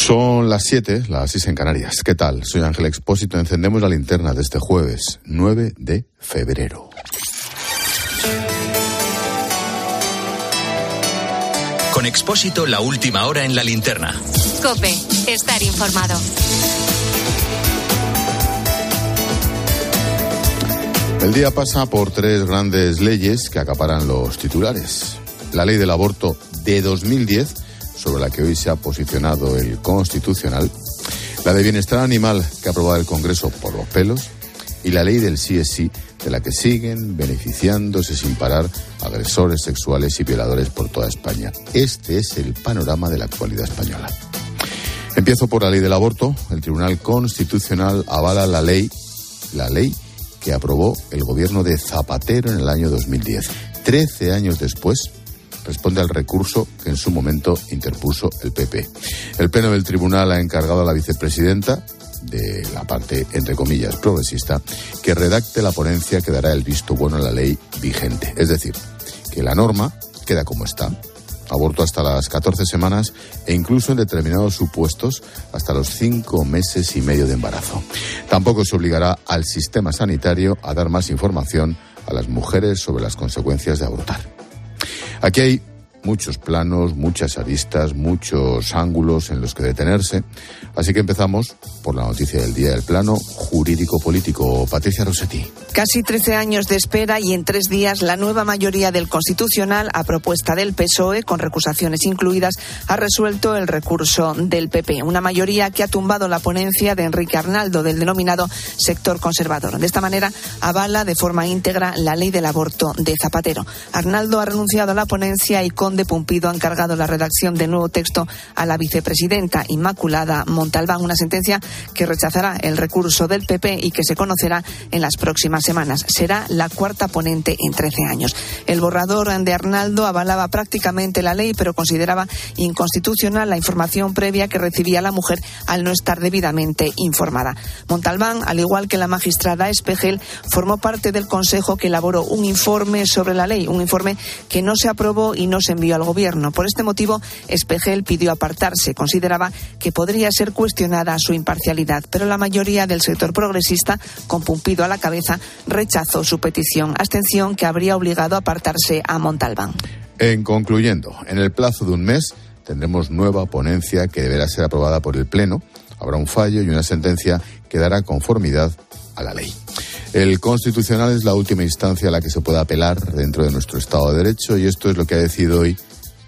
Son las 7, las 6 en Canarias. ¿Qué tal? Soy Ángel Expósito. Encendemos la linterna de este jueves, 9 de febrero. Con Expósito, la última hora en la linterna. Cope, estar informado. El día pasa por tres grandes leyes que acaparan los titulares. La ley del aborto de 2010 sobre la que hoy se ha posicionado el Constitucional, la de bienestar animal que ha aprobado el Congreso por los pelos y la ley del sí es sí, de la que siguen beneficiándose sin parar agresores sexuales y violadores por toda España. Este es el panorama de la actualidad española. Empiezo por la ley del aborto. El Tribunal Constitucional avala la ley, la ley que aprobó el gobierno de Zapatero en el año 2010. Trece años después, responde al recurso que en su momento interpuso el PP. El Pleno del Tribunal ha encargado a la vicepresidenta de la parte, entre comillas, progresista, que redacte la ponencia que dará el visto bueno a la ley vigente. Es decir, que la norma queda como está, aborto hasta las 14 semanas e incluso en determinados supuestos hasta los 5 meses y medio de embarazo. Tampoco se obligará al sistema sanitario a dar más información a las mujeres sobre las consecuencias de abortar. Aquí muchos planos, muchas aristas, muchos ángulos en los que detenerse. Así que empezamos por la noticia del día del plano jurídico-político. Patricia Rossetti. Casi 13 años de espera y en tres días la nueva mayoría del Constitucional, a propuesta del PSOE, con recusaciones incluidas, ha resuelto el recurso del PP. Una mayoría que ha tumbado la ponencia de Enrique Arnaldo del denominado sector conservador. De esta manera avala de forma íntegra la ley del aborto de Zapatero. Arnaldo ha renunciado a la ponencia y con de Pumpido ha encargado la redacción del nuevo texto a la vicepresidenta Inmaculada Montalbán, una sentencia que rechazará el recurso del PP y que se conocerá en las próximas semanas. Será la cuarta ponente en 13 años. El borrador de Arnaldo avalaba prácticamente la ley, pero consideraba inconstitucional la información previa que recibía la mujer al no estar debidamente informada. Montalbán, al igual que la magistrada Espejel, formó parte del Consejo que elaboró un informe sobre la ley, un informe que no se aprobó y no se envió al Gobierno. Por este motivo, Espejel pidió apartarse. Consideraba que podría ser cuestionada su imparcialidad, pero la mayoría del sector progresista, con Pumpido a la cabeza, rechazó su petición, abstención que habría obligado a apartarse a Montalbán. En concluyendo, en el plazo de un mes tendremos nueva ponencia que deberá ser aprobada por el Pleno. Habrá un fallo y una sentencia que dará conformidad a la ley. El Constitucional es la última instancia a la que se puede apelar dentro de nuestro Estado de Derecho y esto es lo que ha decidido hoy,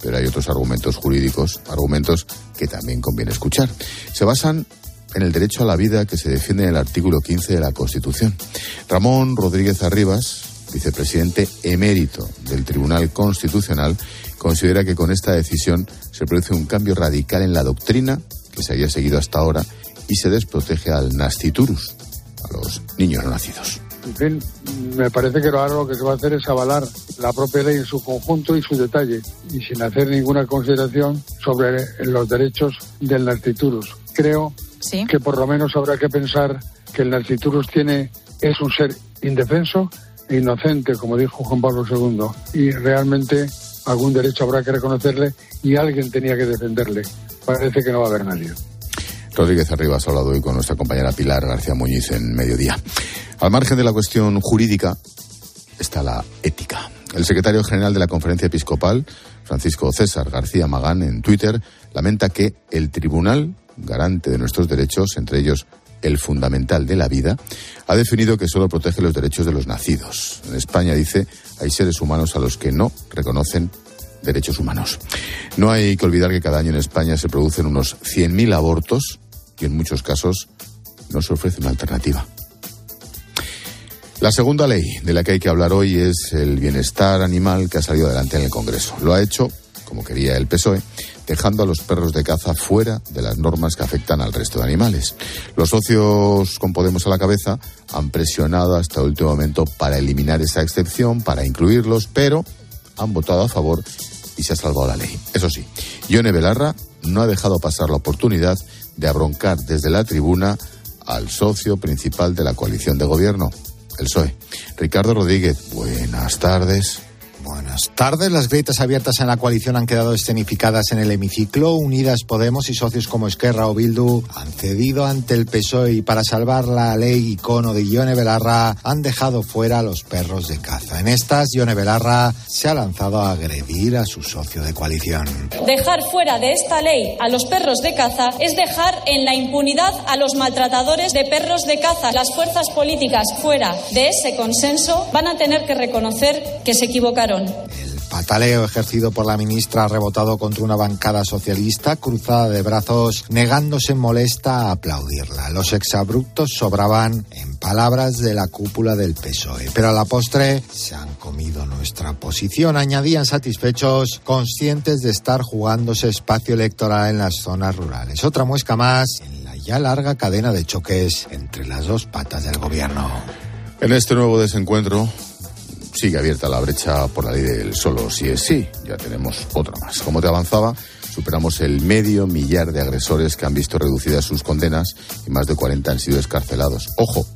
pero hay otros argumentos jurídicos, argumentos que también conviene escuchar. Se basan en el derecho a la vida que se defiende en el artículo 15 de la Constitución. Ramón Rodríguez Arribas, vicepresidente emérito del Tribunal Constitucional, considera que con esta decisión se produce un cambio radical en la doctrina que se había seguido hasta ahora y se desprotege al nasciturus, a los niños no nacidos. En fin, me parece que ahora lo que se va a hacer es avalar la propia ley en su conjunto y su detalle, y sin hacer ninguna consideración sobre los derechos del nasciturus. Creo que por lo menos habrá que pensar que el nasciturus tiene, es un ser indefenso e inocente, como dijo Juan Pablo II, y realmente algún derecho habrá que reconocerle y alguien tenía que defenderle. Parece que no va a haber nadie. Rodríguez Arribas ha hablado hoy con nuestra compañera Pilar García Muñiz en mediodía. Al margen de la cuestión jurídica está la ética. El secretario general de la Conferencia Episcopal, Francisco César García Magán, en Twitter, lamenta que el tribunal, garante de nuestros derechos, entre ellos el fundamental de la vida, ha definido que solo protege los derechos de los nacidos. En España, dice, hay seres humanos a los que no reconocen derechos humanos. No hay que olvidar que cada año en España se producen unos 100.000 abortos y en muchos casos no se ofrece una alternativa. La segunda ley de la que hay que hablar hoy es el bienestar animal que ha salido adelante en el Congreso. Lo ha hecho, como quería el PSOE, dejando a los perros de caza fuera de las normas que afectan al resto de animales. Los socios con Podemos a la cabeza han presionado hasta el último momento para eliminar esa excepción, para incluirlos, pero han votado a favor y se ha salvado la ley. Eso sí, Ione Belarra no ha dejado pasar la oportunidad de abroncar desde la tribuna al socio principal de la coalición de gobierno, el PSOE. Ricardo Rodríguez, buenas tardes. Buenas tardes. Las grietas abiertas en la coalición han quedado escenificadas en el hemiciclo. Unidas Podemos y socios como Esquerra o Bildu han cedido ante el PSOE y para salvar la ley icono de Ione Belarra han dejado fuera a los perros de caza. En estas, Ione Belarra se ha lanzado a agredir a su socio de coalición. Dejar fuera de esta ley a los perros de caza es dejar en la impunidad a los maltratadores de perros de caza. Las fuerzas políticas fuera de ese consenso van a tener que reconocer que se equivocaron el pataleo ejercido por la ministra ha rebotado contra una bancada socialista cruzada de brazos, negándose molesta a aplaudirla. Los exabruptos sobraban en palabras de la cúpula del PSOE, pero a la postre se han comido nuestra posición, añadían satisfechos, conscientes de estar jugándose espacio electoral en las zonas rurales. Otra muesca más en la ya larga cadena de choques entre las dos patas del gobierno. En este nuevo desencuentro, sigue abierta la brecha por la ley del solo si es sí. Ya tenemos otra más. Como te avanzaba, superamos el medio millar de agresores que han visto reducidas sus condenas y más de 40 han sido escarcelados. Ojo,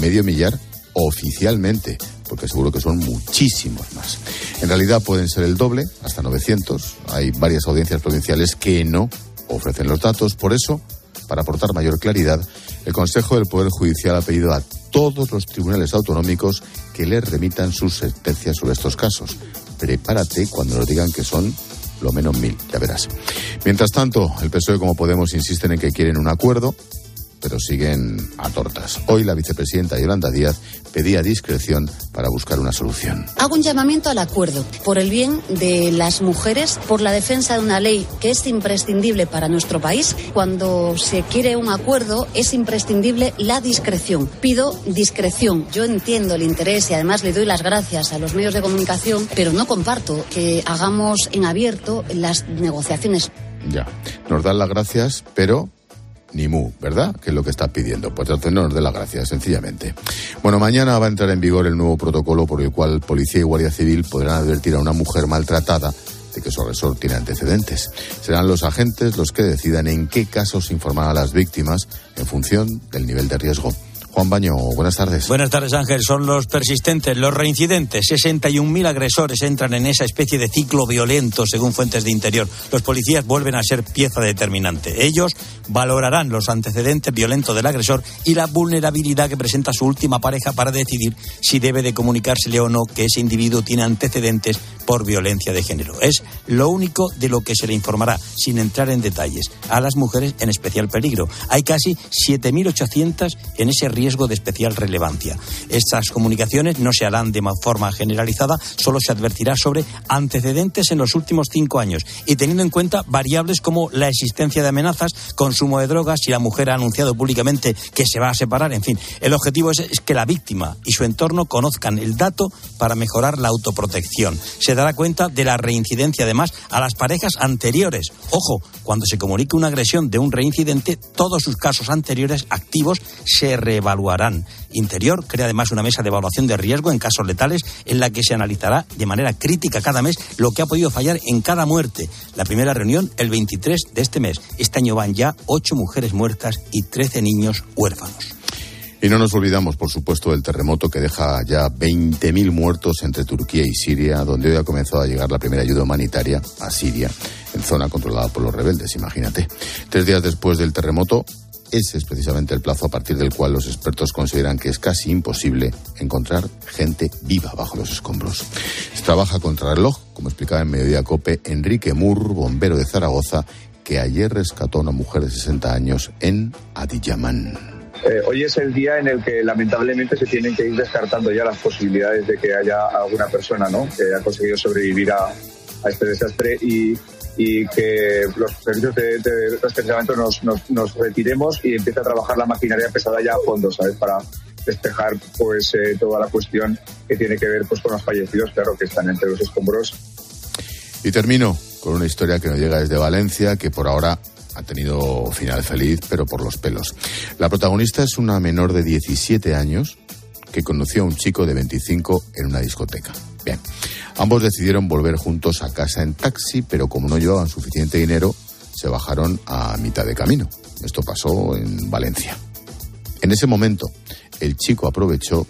medio millar oficialmente, porque seguro que son muchísimos más. En realidad pueden ser el doble, hasta 900. Hay varias audiencias provinciales que no ofrecen los datos. Por eso, para aportar mayor claridad, el Consejo del Poder Judicial ha pedido a todos los tribunales autonómicos que les remitan sus sentencias sobre estos casos. Prepárate cuando nos digan que son lo menos mil, ya verás. Mientras tanto, el PSOE como Podemos insisten en que quieren un acuerdo pero siguen a tortas. Hoy la vicepresidenta Yolanda Díaz pedía discreción para buscar una solución. Hago un llamamiento al acuerdo por el bien de las mujeres, por la defensa de una ley que es imprescindible para nuestro país. Cuando se quiere un acuerdo es imprescindible la discreción. Pido discreción. Yo entiendo el interés y además le doy las gracias a los medios de comunicación, pero no comparto que hagamos en abierto las negociaciones. Ya, nos dan las gracias, pero ni mu, ¿verdad? Que es lo que está pidiendo. Pues entonces no nos dé las gracias, sencillamente. Bueno, mañana va a entrar en vigor el nuevo protocolo por el cual policía y guardia civil podrán advertir a una mujer maltratada de que su agresor tiene antecedentes. Serán los agentes los que decidan en qué casos informar a las víctimas en función del nivel de riesgo. Juan Baño, buenas tardes. Buenas tardes, Ángel. Son los persistentes, los reincidentes. 61.000 agresores entran en esa especie de ciclo violento, según fuentes de interior. Los policías vuelven a ser pieza determinante. Ellos valorarán los antecedentes violentos del agresor y la vulnerabilidad que presenta su última pareja para decidir si debe de comunicársele o no que ese individuo tiene antecedentes por violencia de género. Es lo único de lo que se le informará, sin entrar en detalles, a las mujeres en especial peligro. Hay casi 7.800 en ese riesgo de especial relevancia. Estas comunicaciones no se harán de forma generalizada, solo se advertirá sobre antecedentes en los últimos cinco años y teniendo en cuenta variables como la existencia de amenazas, consumo de drogas, si la mujer ha anunciado públicamente que se va a separar, en fin. El objetivo es, que la víctima y su entorno conozcan el dato para mejorar la autoprotección. Se dará cuenta de la reincidencia además a las parejas anteriores. Ojo, cuando se comunique una agresión de un reincidente, todos sus casos anteriores activos se reevaluarán. Interior crea además una mesa de evaluación de riesgo en casos letales en la que se analizará de manera crítica cada mes lo que ha podido fallar en cada muerte. La primera reunión el 23 de este mes. Este año van ya ocho mujeres muertas y 13 niños huérfanos. Y no nos olvidamos, por supuesto, del terremoto que deja ya 20.000 muertos entre Turquía y Siria, donde hoy ha comenzado a llegar la primera ayuda humanitaria a Siria, en zona controlada por los rebeldes, imagínate. Tres días después del terremoto, ese es precisamente el plazo a partir del cual los expertos consideran que es casi imposible encontrar gente viva bajo los escombros. Se trabaja contra reloj, como explicaba en Mediodía Cope Enrique Mur, bombero de Zaragoza, que ayer rescató a una mujer de 60 años en Adiyaman. Eh, hoy es el día en el que lamentablemente se tienen que ir descartando ya las posibilidades de que haya alguna persona ¿no? que ha conseguido sobrevivir a, este desastre y, que los servicios de, de nos, nos, retiremos y empiece a trabajar la maquinaria pesada ya a fondo, ¿sabes? Para despejar pues eh, toda la cuestión que tiene que ver pues con los fallecidos, claro, que están entre los escombros. Y termino con una historia que nos llega desde Valencia, que por ahora ha tenido final feliz, pero por los pelos. La protagonista es una menor de 17 años que conoció a un chico de 25 en una discoteca. Bien, ambos decidieron volver juntos a casa en taxi, pero como no llevaban suficiente dinero, se bajaron a mitad de camino. Esto pasó en Valencia. En ese momento, el chico aprovechó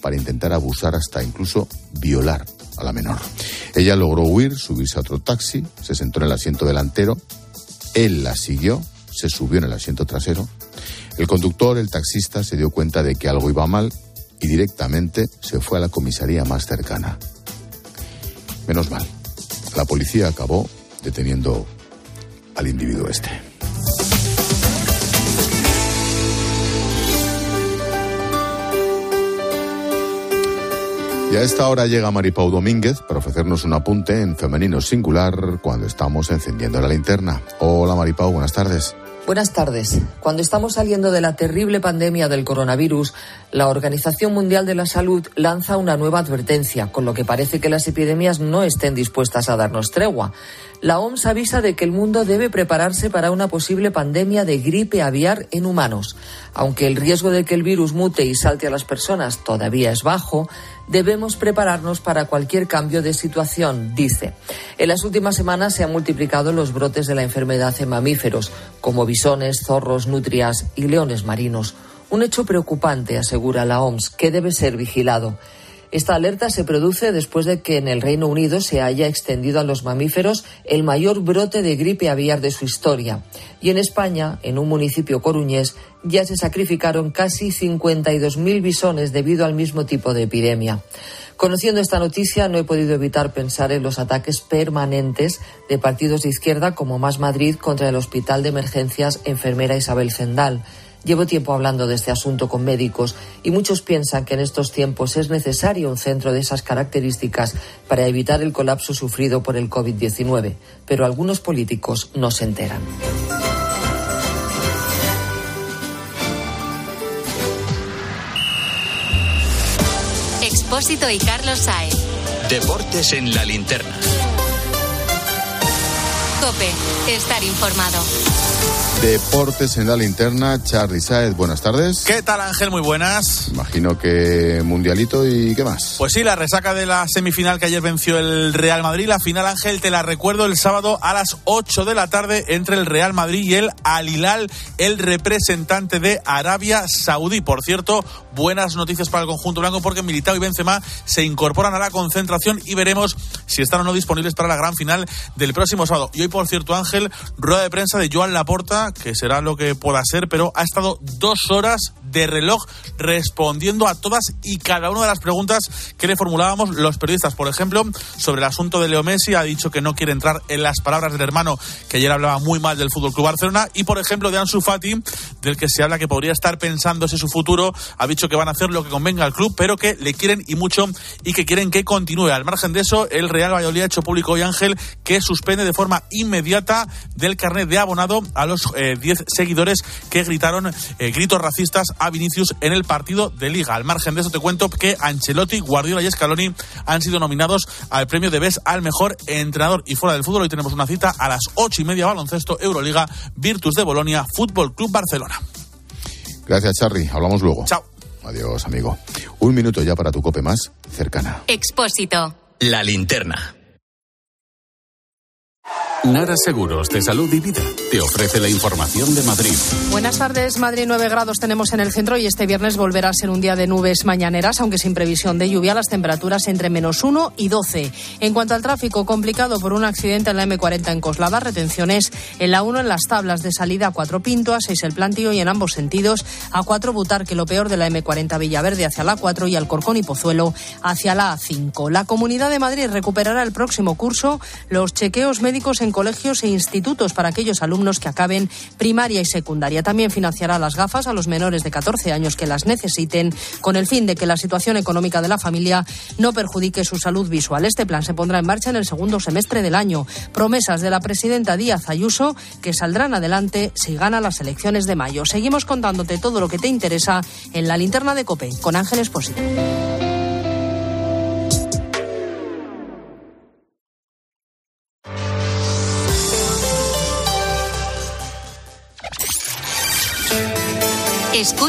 para intentar abusar hasta incluso violar a la menor. Ella logró huir, subirse a otro taxi, se sentó en el asiento delantero, él la siguió, se subió en el asiento trasero. El conductor, el taxista, se dio cuenta de que algo iba mal y directamente se fue a la comisaría más cercana. Menos mal, la policía acabó deteniendo al individuo este. Y a esta hora llega Maripau Domínguez para ofrecernos un apunte en femenino singular cuando estamos encendiendo la linterna. Hola Maripau, buenas tardes. Buenas tardes. Cuando estamos saliendo de la terrible pandemia del coronavirus, la Organización Mundial de la Salud lanza una nueva advertencia, con lo que parece que las epidemias no estén dispuestas a darnos tregua. La OMS avisa de que el mundo debe prepararse para una posible pandemia de gripe aviar en humanos. Aunque el riesgo de que el virus mute y salte a las personas todavía es bajo, debemos prepararnos para cualquier cambio de situación, dice. En las últimas semanas se han multiplicado los brotes de la enfermedad en mamíferos, como bisones, zorros, nutrias y leones marinos. Un hecho preocupante, asegura la OMS, que debe ser vigilado. Esta alerta se produce después de que en el Reino Unido se haya extendido a los mamíferos el mayor brote de gripe aviar de su historia. Y en España, en un municipio coruñés, ya se sacrificaron casi 52.000 bisones debido al mismo tipo de epidemia. Conociendo esta noticia, no he podido evitar pensar en los ataques permanentes de partidos de izquierda como Más Madrid contra el Hospital de Emergencias Enfermera Isabel Zendal. Llevo tiempo hablando de este asunto con médicos y muchos piensan que en estos tiempos es necesario un centro de esas características para evitar el colapso sufrido por el COVID-19, pero algunos políticos no se enteran. Expósito y Carlos Saez. Deportes en la linterna. Cope, estar informado. Deportes en la linterna, Charly Saez, buenas tardes. ¿Qué tal Ángel? Muy buenas. Imagino que mundialito y qué más. Pues sí, la resaca de la semifinal que ayer venció el Real Madrid. La final, Ángel, te la recuerdo el sábado a las 8 de la tarde entre el Real Madrid y el Al Hilal, el representante de Arabia Saudí. Por cierto, buenas noticias para el conjunto blanco porque Militao y Benzema se incorporan a la concentración y veremos si están o no disponibles para la gran final del próximo sábado. Y hoy, por cierto, Ángel, rueda de prensa de Joan Laporta, que será lo que pueda ser, pero ha estado dos horas de reloj respondiendo a todas y cada una de las preguntas que le formulábamos los periodistas. Por ejemplo, sobre el asunto de Leo Messi, ha dicho que no quiere entrar en las palabras del hermano que ayer hablaba muy mal del Fútbol Club Barcelona. Y por ejemplo, de Ansu Fati, del que se habla que podría estar pensándose su futuro, ha dicho que van a hacer lo que convenga al club, pero que le quieren y mucho y que quieren que continúe. Al margen de eso, el Real Valladolid ha hecho público hoy Ángel que suspende de forma inmediata del carnet de abonado a los 10 eh, seguidores que gritaron eh, gritos racistas a Vinicius en el partido de Liga. Al margen de eso te cuento que Ancelotti, Guardiola y Scaloni han sido nominados al premio de BES al mejor entrenador. Y fuera del fútbol hoy tenemos una cita a las ocho y media baloncesto Euroliga Virtus de Bolonia Fútbol Club Barcelona. Gracias, Charly. Hablamos luego. Chao. Adiós, amigo. Un minuto ya para tu cope más cercana. Expósito. La linterna. Nara Seguros de Salud y Vida te ofrece la información de Madrid. Buenas tardes. Madrid 9 grados tenemos en el centro y este viernes volverá a ser un día de nubes mañaneras, aunque sin previsión de lluvia, las temperaturas entre menos 1 y 12. En cuanto al tráfico, complicado por un accidente en la M40 en Coslada, retenciones en la 1 en las tablas de salida a 4 Pinto, a 6 el Plantío y en ambos sentidos a 4 Butar, que lo peor de la M40 Villaverde hacia la 4 y Alcorcón y Pozuelo hacia la A5. La Comunidad de Madrid recuperará el próximo curso los chequeos médicos en colegios e institutos para aquellos alumnos que acaben primaria y secundaria. También financiará las gafas a los menores de 14 años que las necesiten, con el fin de que la situación económica de la familia no perjudique su salud visual. Este plan se pondrá en marcha en el segundo semestre del año. Promesas de la presidenta Díaz Ayuso que saldrán adelante si gana las elecciones de mayo. Seguimos contándote todo lo que te interesa en la linterna de COPE con Ángel Espósito.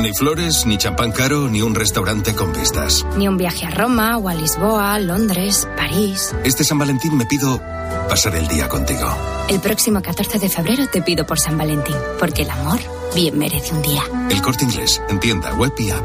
Ni flores, ni champán caro, ni un restaurante con vistas. Ni un viaje a Roma o a Lisboa, Londres, París. Este San Valentín me pido pasar el día contigo. El próximo 14 de febrero te pido por San Valentín, porque el amor bien merece un día. El corte inglés, en tienda, web y app.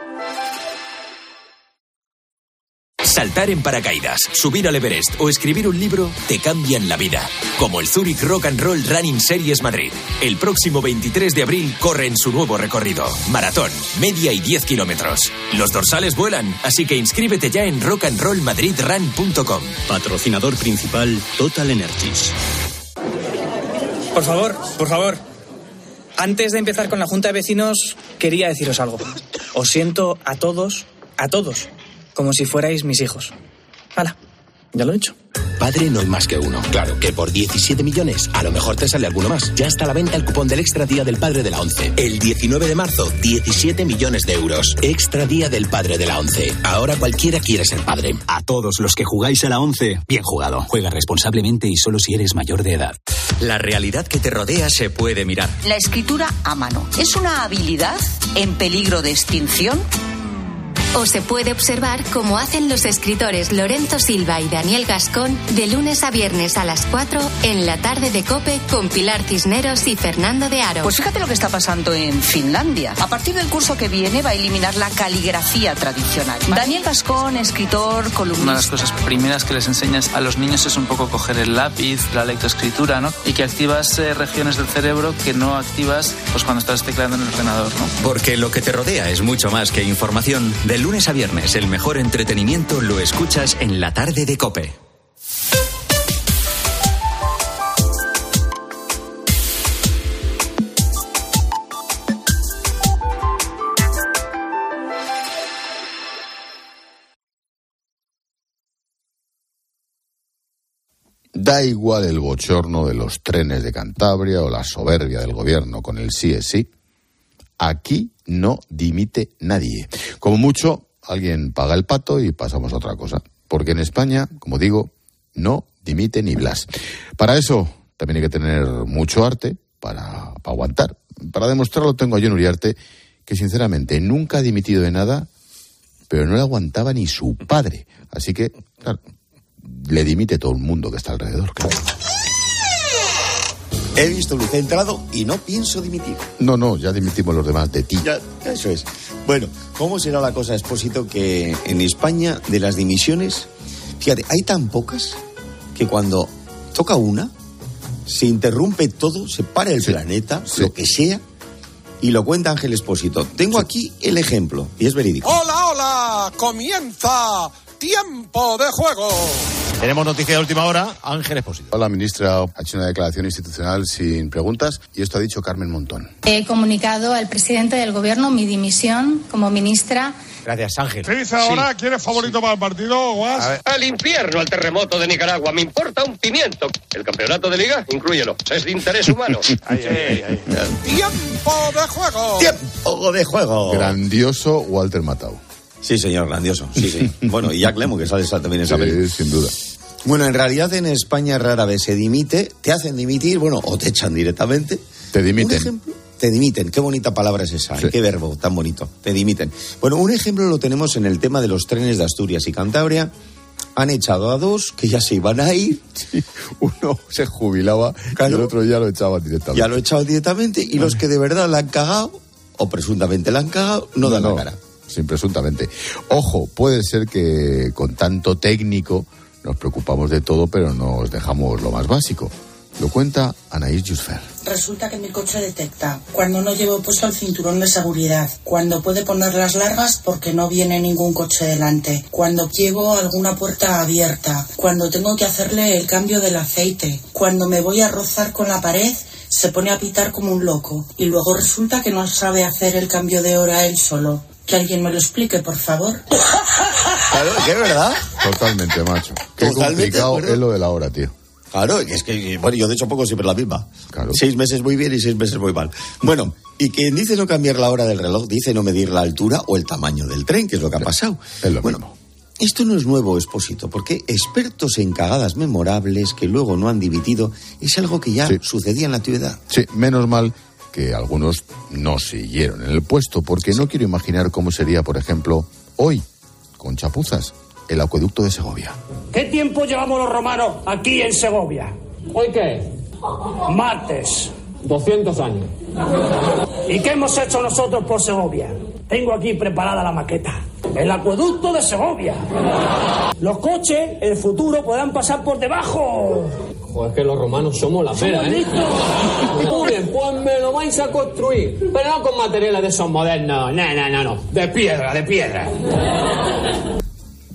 Saltar en paracaídas, subir al Everest o escribir un libro te cambian la vida. Como el Zurich Rock and Roll Running Series Madrid. El próximo 23 de abril corre en su nuevo recorrido. Maratón, media y 10 kilómetros. Los dorsales vuelan, así que inscríbete ya en rockandrollmadridrun.com. Patrocinador principal Total Energies. Por favor, por favor. Antes de empezar con la Junta de Vecinos, quería deciros algo. Os siento a todos, a todos, como si fuerais mis hijos. Hala, ya lo he hecho. Padre no hay más que uno. Claro que por 17 millones a lo mejor te sale alguno más. Ya está a la venta el cupón del Extra Día del Padre de la ONCE. El 19 de marzo, 17 millones de euros. Extra Día del Padre de la ONCE. Ahora cualquiera quiere ser padre. A todos los que jugáis a la 11, bien jugado. Juega responsablemente y solo si eres mayor de edad. La realidad que te rodea se puede mirar. La escritura a mano es una habilidad en peligro de extinción. O se puede observar como hacen los escritores Lorenzo Silva y Daniel Gascón de lunes a viernes a las 4 en la tarde de Cope con Pilar Cisneros y Fernando de Aro. Pues fíjate lo que está pasando en Finlandia. A partir del curso que viene va a eliminar la caligrafía tradicional. Daniel Gascón, escritor, columnista. Una de las cosas primeras que les enseñas a los niños es un poco coger el lápiz, la lectoescritura, ¿no? Y que activas eh, regiones del cerebro que no activas pues cuando estás tecleando en el ordenador, ¿no? Porque lo que te rodea es mucho más que información. De lunes a viernes, el mejor entretenimiento lo escuchas en la tarde de Cope. Da igual el bochorno de los trenes de Cantabria o la soberbia del gobierno con el sí es sí. Aquí no dimite nadie. Como mucho, alguien paga el pato y pasamos a otra cosa. Porque en España, como digo, no dimite ni Blas. Para eso también hay que tener mucho arte para, aguantar. Para demostrarlo tengo a John Uriarte, que sinceramente nunca ha dimitido de nada, pero no le aguantaba ni su padre. Así que, claro, le dimite todo el mundo que está alrededor. claro. He visto luz, he entrado y no pienso dimitir. No, no, ya dimitimos los demás de ti. Ya, eso es. Bueno, ¿cómo será la cosa, Expósito, que en España de las dimisiones, fíjate, hay tan pocas que cuando toca una, se interrumpe todo, se para el planeta, lo que sea, y lo cuenta Ángel Expósito. Tengo aquí el ejemplo, y es verídico. Hola, hola, comienza tiempo de juego. Tenemos noticia de última hora, Ángel Expósito. La ministra ha hecho una declaración institucional sin preguntas y esto ha dicho Carmen Montón. He comunicado al presidente del gobierno mi dimisión como ministra. Gracias, Ángel. ¿Qué dice ahora? ¿Quién es favorito para el partido, Guas? Al infierno, al terremoto de Nicaragua. Me importa un pimiento. El campeonato de liga, inclúyelo. Es de interés humano. ¡Tiempo de juego! ¡Tiempo de juego! Grandioso Walter Matau. Sí, señor, grandioso. Sí, sí. bueno, y Jack Lemo, que sale también esa Sí, película. sin duda. Bueno, en realidad en España rara vez se dimite, te hacen dimitir, bueno, o te echan directamente. Te dimiten. Un ejemplo, te dimiten. Qué bonita palabra es esa, Sí. qué verbo tan bonito. Te dimiten. Bueno, un ejemplo lo tenemos en el tema de los trenes de Asturias y Cantabria. Han echado a dos que ya se iban a ir. Uno se jubilaba y el otro ya lo echaba directamente. Ya lo echado directamente y los que de verdad la han cagado, o presuntamente la han cagado, no, dan la cara. Sin presuntamente. Ojo, puede ser que con tanto técnico nos preocupamos de todo, pero nos dejamos lo más básico. Lo cuenta Anaís Jusfer. Resulta que mi coche detecta cuando no llevo puesto el cinturón de seguridad, cuando puede poner las largas porque no viene ningún coche delante, cuando llevo alguna puerta abierta, cuando tengo que hacerle el cambio del aceite, cuando me voy a rozar con la pared se pone a pitar como un loco y luego resulta que no sabe hacer el cambio de hora él solo. Que alguien me lo explique, por favor. Claro, ¿qué verdad? Totalmente, macho. Qué Totalmente, complicado bueno. es lo de la hora, tío. Claro, es que, bueno, yo de hecho pongo siempre la misma. Seis meses muy bien y seis meses muy mal. Bueno, y quien dice no cambiar la hora del reloj, dice no medir la altura o el tamaño del tren, que es lo que ha pasado. Es lo bueno, mismo. Esto no es nuevo, Expósito, porque expertos en cagadas memorables que luego no han dimitido es algo que ya sucedía en la antigüedad. Sí, menos mal que algunos no siguieron en el puesto, porque no quiero imaginar cómo sería, por ejemplo, hoy, con chapuzas, el acueducto de Segovia. ¿Qué tiempo llevamos los romanos aquí en Segovia? ¿Hoy qué? Martes. 200 años. ¿Y qué hemos hecho nosotros por Segovia? Tengo aquí preparada la maqueta. El acueducto de Segovia. Los coches el futuro podrán pasar por debajo. Joder, es que los romanos somos la pera, ¿eh? Bien, pues me lo vais a construir. Pero no con materiales de esos modernos. No, no, no, no. De piedra, de piedra.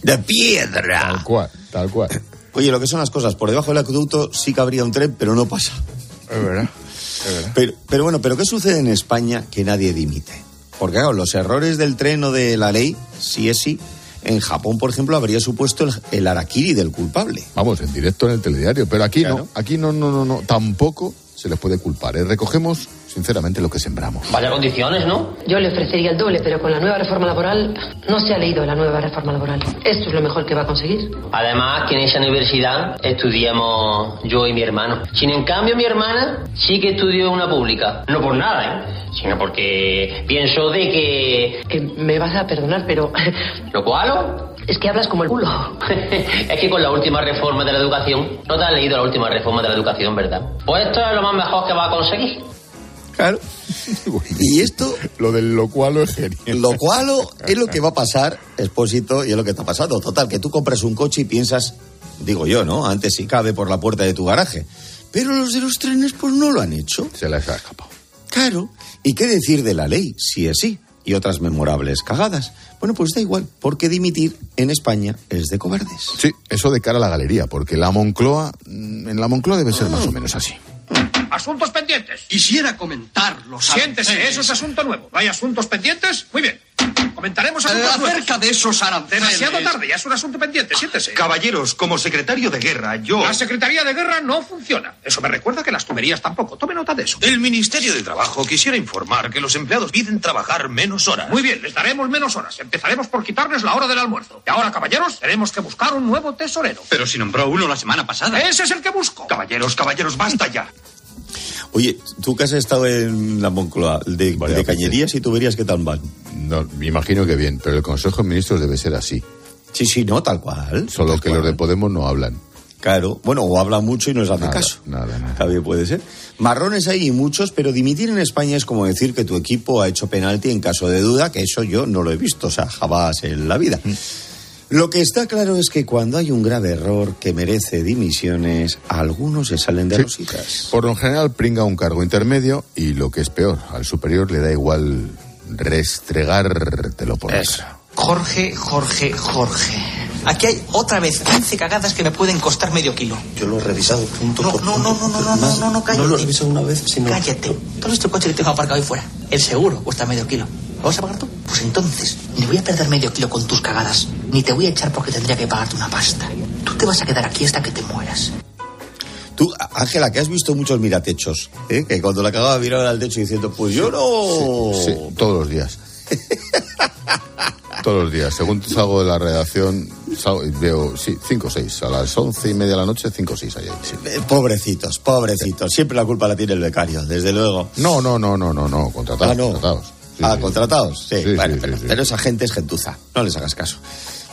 ¡De piedra! Tal cual, tal cual. Oye, lo que son las cosas, por debajo del acueducto sí cabría un tren, pero no pasa. Es verdad, es verdad. Pero, pero bueno, ¿pero qué sucede en España que nadie dimite? Porque claro, los errores del tren o de la ley, sí es sí. En Japón, por ejemplo, habría supuesto el, el harakiri del culpable. Vamos, en directo en el telediario, pero aquí no, aquí no, no, no, no, tampoco se les puede culpar. ¿eh? Recogemos, sinceramente, lo que sembramos. Vaya condiciones, ¿no? Yo le ofrecería el doble, pero con la nueva reforma laboral no se ha leído la nueva reforma laboral. Esto es lo mejor que va a conseguir. Además, que en esa universidad estudiamos yo y mi hermano. Sin en cambio, mi hermana sí que estudió en una pública. No por nada, ¿eh? Sino porque pienso de que... Que me vas a perdonar, pero ¿Lo cual? Es que hablas como el culo. es que con la última reforma de la educación... No te has leído la última reforma de la educación, ¿verdad? Pues esto es lo más mejor que va a conseguir. Claro. Y esto, Lo del lo cual es genial. lo cual es lo que va a pasar, Expósito, y es lo que está pasando. Total, que tú compras un coche y piensas, digo yo, ¿no? Antes si cabe por la puerta de tu garaje. Pero los de los trenes, pues no lo han hecho. Se les ha escapado. Claro. ¿Y qué decir de la ley, si es sí? Y otras memorables cagadas. Bueno, pues da igual, porque dimitir en España es de cobardes. Sí, eso de cara a la galería, porque la Moncloa, mm, en la Moncloa debe ser más o menos así. Asuntos pendientes. Quisiera comentarlos. Siéntese, eso es asunto nuevo. ¿No hay asuntos pendientes? Muy bien. Comentaremos acerca de esos aranceles. Demasiado tarde, ya es un asunto pendiente. Siéntese. Caballeros, como secretario de guerra, yo. La Secretaría de Guerra no funciona. Eso me recuerda que las tuberías tampoco. Tome nota de eso. El Ministerio de Trabajo quisiera informar que los empleados piden trabajar menos horas. Muy bien, les daremos menos horas. Empezaremos por quitarles la hora del almuerzo. Y ahora, caballeros, tenemos que buscar un nuevo tesorero. Pero si nombró uno la semana pasada. Ese es el que busco. Caballeros, caballeros, basta ya. Oye, tú que has estado en la Moncloa, de, de cañerías y tuberías, ¿qué tal van? No, me imagino que bien, pero el Consejo de Ministros debe ser así. Sí, sí, no, tal cual. Solo Tal que cual. los de Podemos no hablan. Claro, bueno, o hablan mucho y no les hace Nada, caso. nada, nada. También puede ser. Marrones hay y muchos, pero dimitir en España es como decir que tu equipo ha hecho penalti en caso de duda, que eso yo no lo he visto, o sea, jamás en la vida. Lo que está claro es que cuando hay un grave error que merece dimisiones, algunos se salen de sí. rositas. Por lo general pringa un cargo intermedio y lo que es peor, al superior le da igual restregártelo por Eso. Cara. Jorge, Jorge, Jorge. Aquí hay otra vez 15 cagadas que me pueden costar medio kilo. Yo lo he revisado punto no, por no. No, no, no, no, no, no, cállate. No lo he revisado una vez, sino... Cállate. Todo este coche que tengo aparcado ahí fuera. El seguro cuesta medio kilo. ¿Lo vas a pagar tú? Pues entonces, ni voy a perder medio kilo con tus cagadas, ni te voy a echar porque tendría que pagarte una pasta. Tú te vas a quedar aquí hasta que te mueras. Tú, Ángela, que has visto muchos miratechos, ¿eh? que cuando la cagaba miraba al techo diciendo, pues yo no... Sí, sí, todos los días. todos los días. Según salgo de la redacción, salgo veo, sí, cinco o seis. A las once y media de la noche, cinco o seis hay ahí. sí. Eh, Pobrecitos, pobrecitos. Siempre la culpa la tiene el becario, desde luego. No, no, no, no, no, no, contratados, Ah, no. contratados. Sí, ah, contratados. Sí, Sí, bueno, sí, pero, sí, sí. pero esa gente es gentuza. No les hagas caso.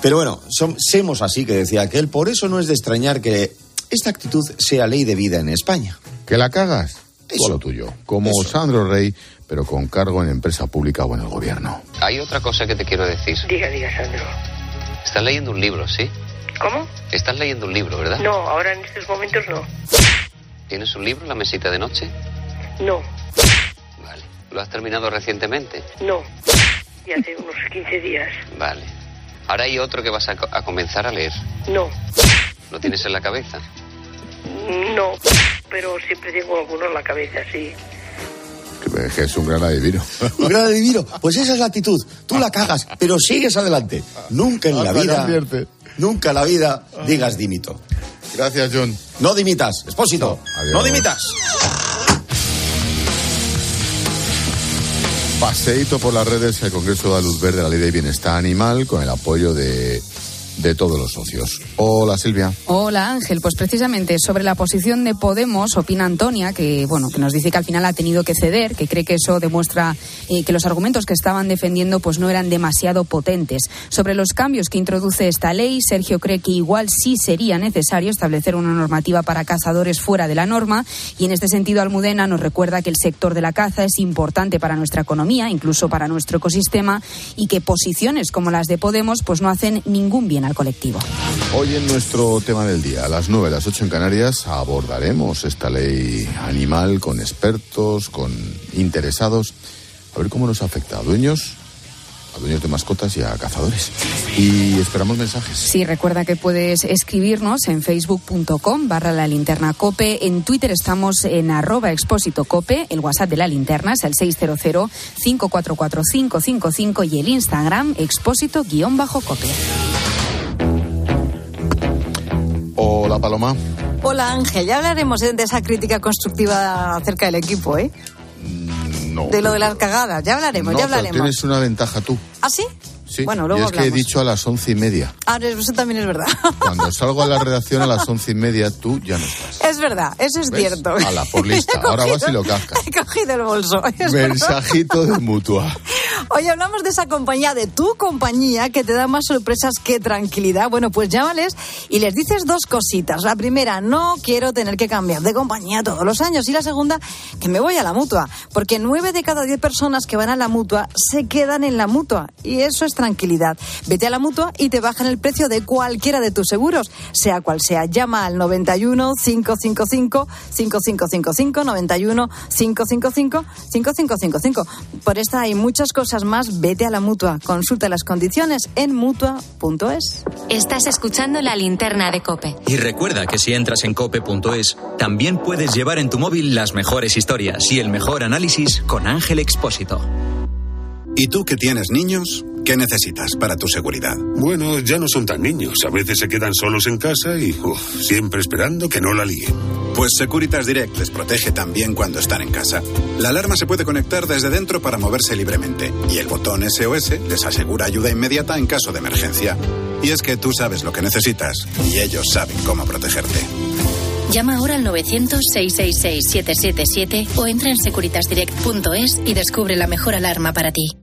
Pero bueno, son, semos así, que decía aquel. Por eso no es de extrañar que esta actitud sea ley de vida en España. ¿Que la cagas? Eso. Todo lo tuyo. Como Sandro Rey, pero con cargo en empresa pública o en el gobierno. Hay otra cosa que te quiero decir. Diga, diga, Sandro. Estás leyendo un libro, ¿sí? ¿Cómo? Estás leyendo un libro, ¿verdad? No, ahora en estos momentos no. ¿Tienes un libro en la mesita de noche? No. ¿Lo has terminado recientemente? no. Y hace unos 15 días. Vale. Ahora hay otro que vas a, co- a comenzar a leer. No, ¿Lo tienes en la cabeza? no. Pero siempre tengo alguno en la cabeza, sí. Es que es un gran adivino. Un gran adivino. Pues esa es la actitud. Tú la cagas, pero sigues adelante. Nunca en la vida. Nunca en la vida digas dimito. Gracias, John. No dimitas. Expósito. Adiós. No dimitas. Paseíto por las redes, el Congreso da luz verde a la Ley de Bienestar Animal con el apoyo de, de todos los socios. Hola, Silvia. Hola Ángel, pues precisamente sobre la posición de Podemos opina Antonia que bueno que nos dice que al final ha tenido que ceder, que cree que eso demuestra eh, que los argumentos que estaban defendiendo pues no eran demasiado potentes. Sobre los cambios que introduce esta ley, Sergio cree que igual sí sería necesario establecer una normativa para cazadores fuera de la norma y en este sentido Almudena nos recuerda que el sector de la caza es importante para nuestra economía, incluso para nuestro ecosistema y que posiciones como las de Podemos pues no hacen ningún bien colectivo. Hoy en nuestro tema del día, a las 9, a las 8 en Canarias, abordaremos esta ley animal con expertos, con interesados, a ver cómo nos afecta a dueños, a dueños de mascotas y a cazadores. Y esperamos mensajes. Sí, recuerda que puedes escribirnos en facebook.com barra la linterna cope. En Twitter estamos en arroba expósito cope. El WhatsApp de la linterna es el 600-544-555 y el Instagram expósito guion bajo cope. Paloma. Hola Ángel, ya hablaremos de esa crítica constructiva acerca del equipo, ¿eh? No. De lo de las cagadas, ya hablaremos, No, ya pero hablaremos. tienes una ventaja tú. ¿Ah, sí? Sí. Bueno, luego y es que he dicho a las once y media. Ah, eso también es verdad. Cuando salgo a la redacción a las once y media, tú ya no estás. es verdad, eso es ¿Ves? cierto. Ala, por lista. Ahora vas y lo cascas. He cogido el bolso. Mensajito de mutua. Hoy hablamos de esa compañía, de tu compañía, que te da más sorpresas que tranquilidad. Bueno, pues llámales y les dices dos cositas. La primera, no quiero tener que cambiar de compañía todos los años. Y la segunda, que me voy a la mutua. Porque nueve de cada diez personas que van a la mutua se quedan en la mutua. Y eso es tranquilidad. Vete a la mutua y te bajan el precio de cualquiera de tus seguros, sea cual sea. Llama al 91 555 5555 91 555 5555. Por esta y muchas cosas más, vete a la mutua. Consulta las condiciones en mutua.es. Estás escuchando la linterna de Cope. Y recuerda que si entras en cope.es, también puedes llevar en tu móvil las mejores historias y el mejor análisis con Ángel Expósito. ¿Y tú que tienes niños? ¿Qué necesitas para tu seguridad? Bueno, ya no son tan niños. A veces se quedan solos en casa y uf, siempre esperando que no la líen. Pues Securitas Direct les protege también cuando están en casa. La alarma se puede conectar desde dentro para moverse libremente y el botón SOS les asegura ayuda inmediata en caso de emergencia. Y es que tú sabes lo que necesitas y ellos saben cómo protegerte. Llama ahora al 900-666-777 o entra en securitasdirect.es y descubre la mejor alarma para ti.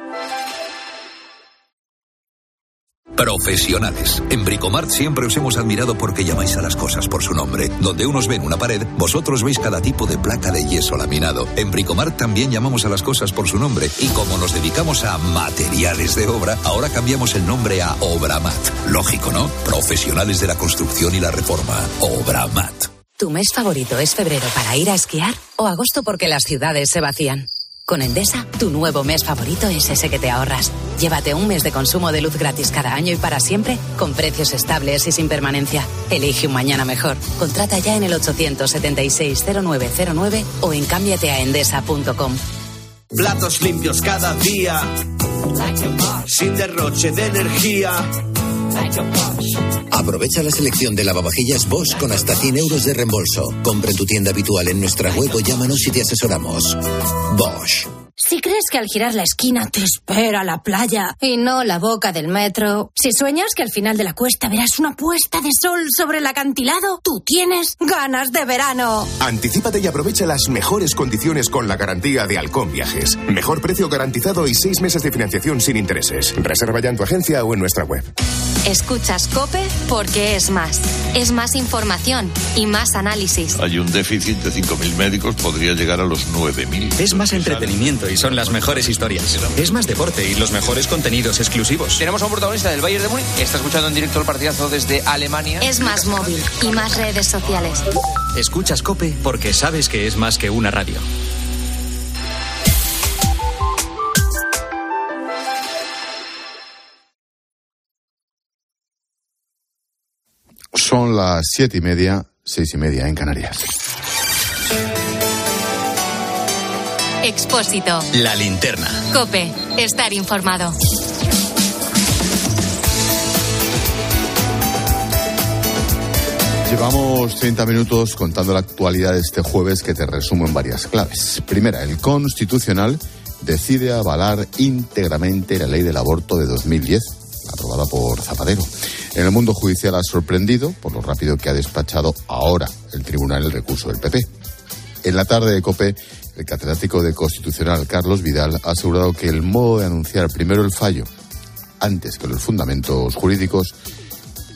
Profesionales. En Bricomart siempre os hemos admirado porque llamáis a las cosas por su nombre. Donde unos ven una pared, vosotros veis cada tipo de placa de yeso laminado. En Bricomart también llamamos a las cosas por su nombre. Y como nos dedicamos a materiales de obra, ahora cambiamos el nombre a Obramat. Lógico, ¿no? Profesionales de la construcción y la reforma. Obramat. ¿Tu mes favorito es febrero para ir a esquiar o agosto porque las ciudades se vacían? Con Endesa, tu nuevo mes favorito es ese que te ahorras. Llévate un mes de consumo de luz gratis cada año y para siempre, con precios estables y sin permanencia. Elige un mañana mejor. Contrata ya en el 876-0909 o en cámbiateaendesa.com. Platos limpios cada día. Sin derroche de energía. Aprovecha la selección de lavavajillas Bosch con hasta 100 euros de reembolso. Compra en tu tienda habitual en nuestra web o llámanos y te asesoramos. Bosch. Si crees que al girar la esquina te espera la playa y no la boca del metro, si sueñas que al final de la cuesta verás una puesta de sol sobre el acantilado, tú tienes ganas de verano. Anticípate y aprovecha las mejores condiciones con la garantía de Halcón Viajes. Mejor precio garantizado y seis meses de financiación sin intereses. Reserva ya en tu agencia o en nuestra web. Escuchas Cope porque es más. Es más información y más análisis. Hay un déficit de 5.000 médicos, podría llegar a los 9.000. Es más entretenimiento y son las mejores historias. Es más deporte y los mejores contenidos exclusivos. Tenemos a un protagonista del Bayern de Múnich que está escuchando en directo el partidazo desde Alemania. Es más móvil y más redes sociales. Escuchas Cope porque sabes que es más que una radio. Son las siete y media, seis y media en Canarias. Expósito. La linterna. Cope. Estar informado. Llevamos 30 minutos contando la actualidad de este jueves que te resumo en varias claves. Primera, el Constitucional decide avalar íntegramente la ley del aborto de 2010, aprobada por Zapatero. En el mundo judicial ha sorprendido por lo rápido que ha despachado ahora el tribunal el recurso del PP. En la tarde de COPE, el catedrático de Constitucional Carlos Vidal ha asegurado que el modo de anunciar primero el fallo antes que los fundamentos jurídicos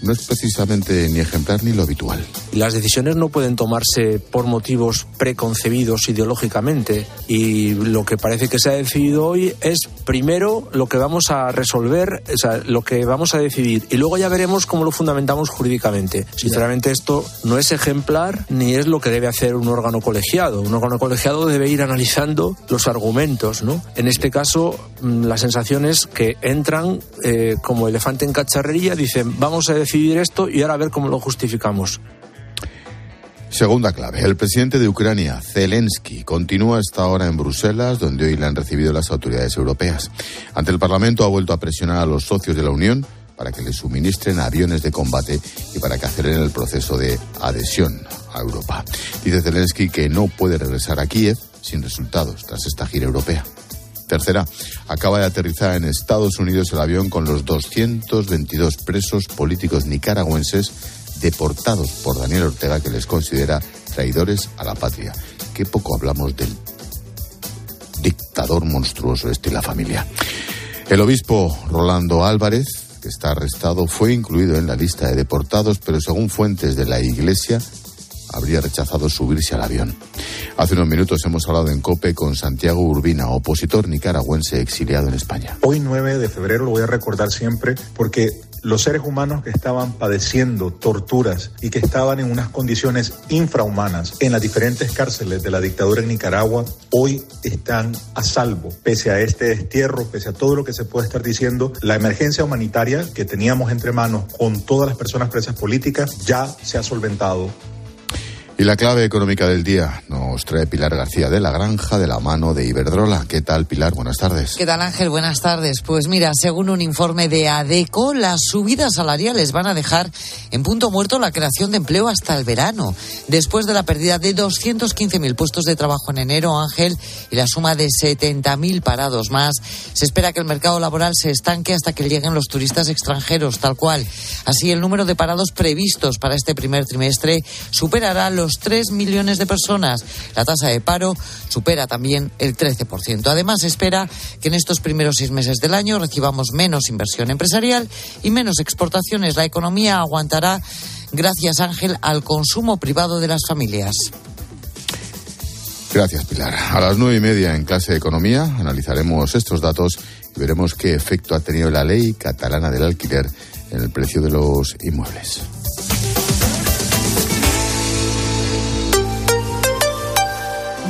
no es precisamente ni ejemplar ni lo habitual. Las decisiones no pueden tomarse por motivos preconcebidos ideológicamente y lo que parece que se ha decidido hoy es primero lo que vamos a resolver, o sea, lo que vamos a decidir y luego ya veremos cómo lo fundamentamos jurídicamente. Sinceramente esto no es ejemplar ni es lo que debe hacer un órgano colegiado. Un órgano colegiado debe ir analizando los argumentos, ¿no? En este caso mm, la sensación es que entran eh, como elefante en cacharrería, dicen vamos a decidir esto y ahora a ver cómo lo justificamos. Segunda clave. El presidente de Ucrania, Zelensky, continúa hasta ahora en Bruselas, donde hoy le han recibido las autoridades europeas. Ante el Parlamento ha vuelto a presionar a los socios de la Unión para que le suministren aviones de combate y para que aceleren el proceso de adhesión a Europa. Dice Zelensky que no puede regresar a Kiev sin resultados tras esta gira europea. Tercera, acaba de aterrizar en Estados Unidos el avión con los 222 presos políticos nicaragüenses deportados por Daniel Ortega, que les considera traidores a la patria. Qué poco hablamos del dictador monstruoso este y la familia. El obispo Rolando Álvarez, que está arrestado, fue incluido en la lista de deportados, pero según fuentes de la Iglesia, habría rechazado subirse al avión. Hace unos minutos hemos hablado en COPE con Santiago Urbina, opositor nicaragüense exiliado en España. Hoy 9 de febrero lo voy a recordar siempre porque los seres humanos que estaban padeciendo torturas y que estaban en unas condiciones infrahumanas en las diferentes cárceles de la dictadura en Nicaragua, hoy están a salvo. Pese a este destierro, pese a todo lo que se puede estar diciendo, la emergencia humanitaria que teníamos entre manos con todas las personas presas políticas ya se ha solventado y la clave económica del día nos trae Pilar García de la Granja de la mano de Iberdrola. ¿Qué tal, Pilar? Buenas tardes. ¿Qué tal, Ángel? Buenas tardes. Pues mira, según un informe de ADECO, las subidas salariales van a dejar en punto muerto la creación de empleo hasta el verano. Después de la pérdida de 215.000 puestos de trabajo en enero, Ángel, y la suma de 70.000 parados más, se espera que el mercado laboral se estanque hasta que lleguen los turistas extranjeros, tal cual. Así, el número de parados previstos para este primer trimestre superará los los 3 millones de personas. La tasa de paro supera también el 13%. Además, espera que en estos primeros seis meses del año recibamos menos inversión empresarial y menos exportaciones. La economía aguantará, gracias Ángel, al consumo privado de las familias. Gracias, Pilar. A las nueve y media en clase de economía analizaremos estos datos y veremos qué efecto ha tenido la ley catalana del alquiler en el precio de los inmuebles.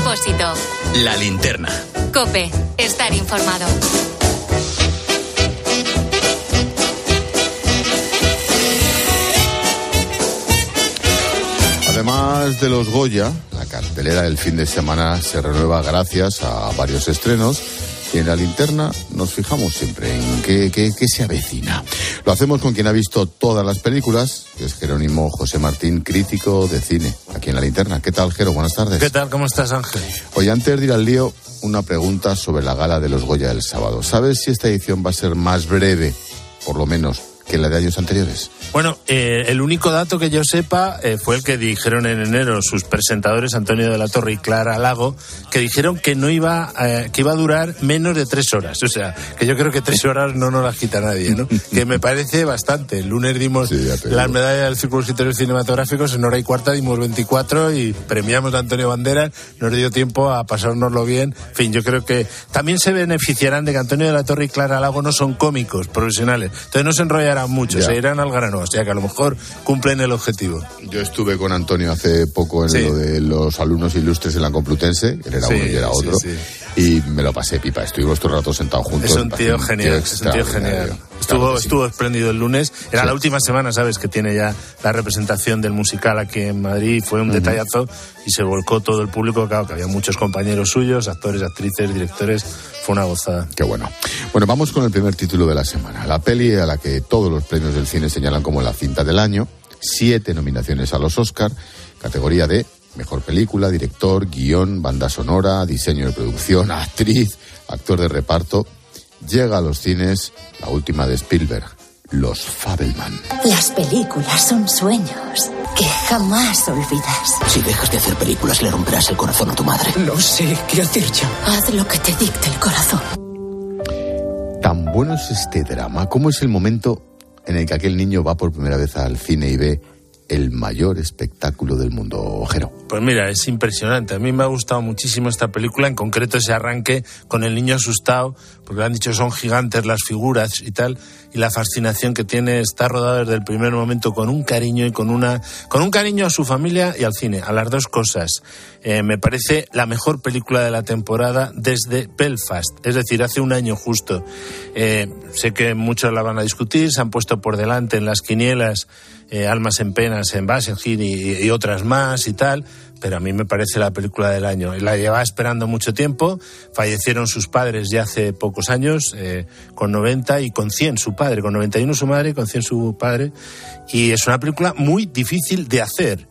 Expósito. La linterna. Cope, estar informado. Además de los Goya, la cartelera del fin de semana se renueva gracias a varios estrenos y en la linterna nos fijamos siempre en qué, qué, qué, se avecina. Lo hacemos con quien ha visto todas las películas, que es Jerónimo José Martín, crítico de cine, aquí en la linterna. ¿Qué tal, Jero? Buenas tardes. ¿Qué tal? ¿Cómo estás, Ángel? Oye, antes de ir al lío, una pregunta sobre la gala de los Goya del sábado. ¿Sabes si esta edición va a ser más breve, por lo menos, que la de años anteriores? Bueno, eh, el único dato que yo sepa eh, fue el que dijeron en enero sus presentadores Antonio de la Torre y Clara Lago, que dijeron que no iba, eh, que iba a durar menos de tres horas. O sea, que yo creo que tres horas no nos las quita nadie, ¿no? que me parece bastante. El lunes dimos las medallas del Círculo Escritores Cinematográficos, en hora y cuarta dimos 24 y premiamos a Antonio Banderas. Nos dio tiempo a pasárnoslo bien. En fin, yo creo que también se beneficiarán de que Antonio de la Torre y Clara Lago no son cómicos profesionales. Entonces no se enrollarán mucho, se irán al grano o sea que a lo mejor cumplen el objetivo. Yo estuve con Antonio hace poco en lo de los alumnos ilustres en la Complutense, él era uno y era otro, y me lo pasé pipa, estuvimos todo el rato sentados juntos. Es un tío genial, es un tío genial. Estuvo, estuvo espléndido el lunes, era la última semana, sabes, que tiene ya la representación del musical aquí en Madrid, fue un detallazo y se volcó todo el público, claro, que había muchos compañeros suyos, actores, actrices, directores, fue una gozada. Qué bueno. Bueno, vamos con el primer título de la semana, la peli a la que todos los premios del cine señalan como la cinta del año, siete nominaciones a los Oscar, categoría de Mejor película, director, guion, banda sonora, diseño de producción, actriz, actor de reparto. Llega a los cines la última de Spielberg, Los Fabelman. Las películas son sueños que jamás olvidas. Si dejas de hacer películas le romperás el corazón a tu madre. No sé qué hacer ya. Haz lo que te dicte el corazón. Tan bueno es este drama. ¿Cómo es el momento en el que aquel niño va por primera vez al cine y ve el mayor espectáculo del mundo, Ojero. Pues mira, es impresionante. A mí me ha gustado muchísimo esta película, en concreto ese arranque con el niño asustado, porque han dicho son gigantes las figuras y tal, y la fascinación que tiene está rodada desde el primer momento con un cariño y con una con un cariño a su familia y al cine, a las dos cosas. Eh, me parece la mejor película de la temporada desde Belfast, es decir, hace un año justo. Eh, sé que muchos la van a discutir, se han puesto por delante en las quinielas eh, Almas en Penas en Basenhill y, y, otras más y tal, pero a mí me parece la película del año. La llevaba esperando mucho tiempo, fallecieron sus padres ya hace pocos años, eh, con 90 y con 100 su padre, con 91 su madre con 100 su padre, y es una película muy difícil de hacer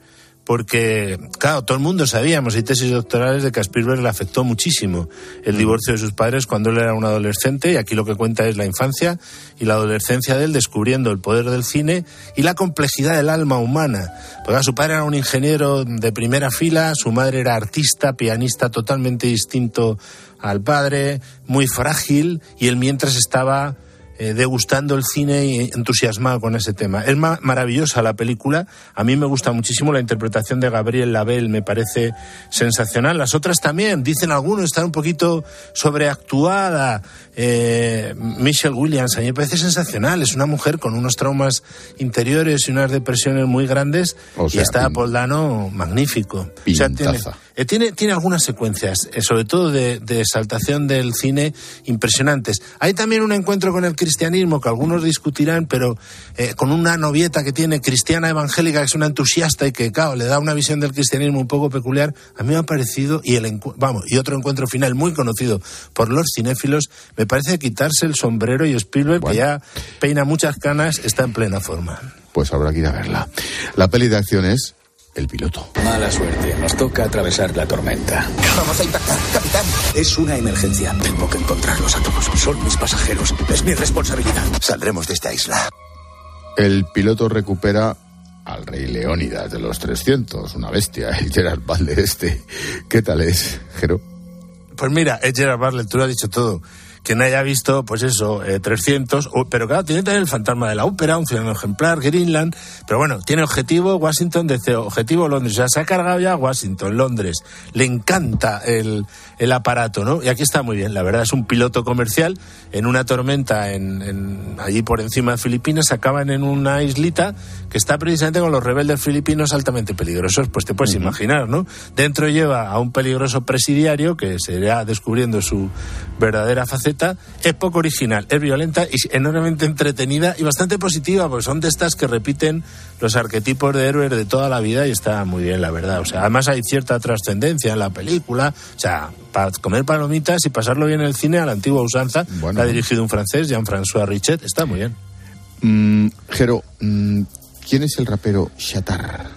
porque, claro, todo el mundo sabíamos, hay tesis doctorales de que a Spielberg le afectó muchísimo el divorcio de sus padres cuando él era un adolescente, y aquí lo que cuenta es la infancia y la adolescencia de él descubriendo el poder del cine y la complejidad del alma humana. Porque su padre era un ingeniero de primera fila, su madre era artista, pianista totalmente distinto al padre, muy frágil, y él mientras estaba eh, degustando el cine y entusiasmado con ese tema. Es ma maravillosa la película. A mí me gusta muchísimo la interpretación de Gabriel Label, me parece sensacional. Las otras también, dicen algunos, están un poquito sobreactuada. Eh, Michelle Williams, a mí me parece sensacional. Es una mujer con unos traumas interiores y unas depresiones muy grandes. O sea, y está Paul Dano magnífico. O sea, tiene, eh, tiene, tiene, algunas secuencias, eh, sobre todo de, de, exaltación del cine, impresionantes. Hay también un encuentro con el cristianismo que algunos discutirán, pero eh, con una novieta que tiene cristiana evangélica, que es una entusiasta y que, claro, le da una visión del cristianismo un poco peculiar. A mí me ha parecido, y, el, vamos, y otro encuentro final muy conocido por los cinéfilos, me parece quitarse el sombrero y Spielberg, bueno. que ya peina muchas canas, está en plena forma. Pues habrá que ir a verla. La peli de acción es el piloto. Mala suerte, nos toca atravesar la tormenta. Vamos a impactar, capitán. Es una emergencia. Tengo que encontrarlos a todos. Son mis pasajeros. Es mi responsabilidad. Saldremos de esta isla. El piloto recupera al rey Leónidas de los 300, una bestia, el Gerard Butler este. ¿Qué tal es, Jero? Pues mira, es Gerard Butler, tú lo has dicho todo quien haya visto, pues eso, eh, 300, o, pero claro, tiene también el fantasma de la ópera, un ciudadano ejemplar, Greenland, pero bueno, tiene objetivo Washington DC, objetivo Londres, o sea, se ha cargado ya Washington, Londres, le encanta el, el aparato, ¿no? Y aquí está muy bien, la verdad es un piloto comercial en una tormenta en, en, allí por encima de Filipinas, acaban en una islita que está precisamente con los rebeldes filipinos altamente peligrosos, pues te puedes uh -huh. imaginar, ¿no? Dentro lleva a un peligroso presidiario que se irá descubriendo su verdadera faceta es poco original, es violenta y enormemente entretenida y bastante positiva, porque son de estas que repiten los arquetipos de héroes de toda la vida y está muy bien, la verdad. O sea, además hay cierta trascendencia en la película, o sea, para comer palomitas y pasarlo bien en el cine a la antigua usanza, la ha dirigido un francés, Jean-François Richet, está muy bien. Mm, Jero, mm, ¿quién es el rapero Shatar?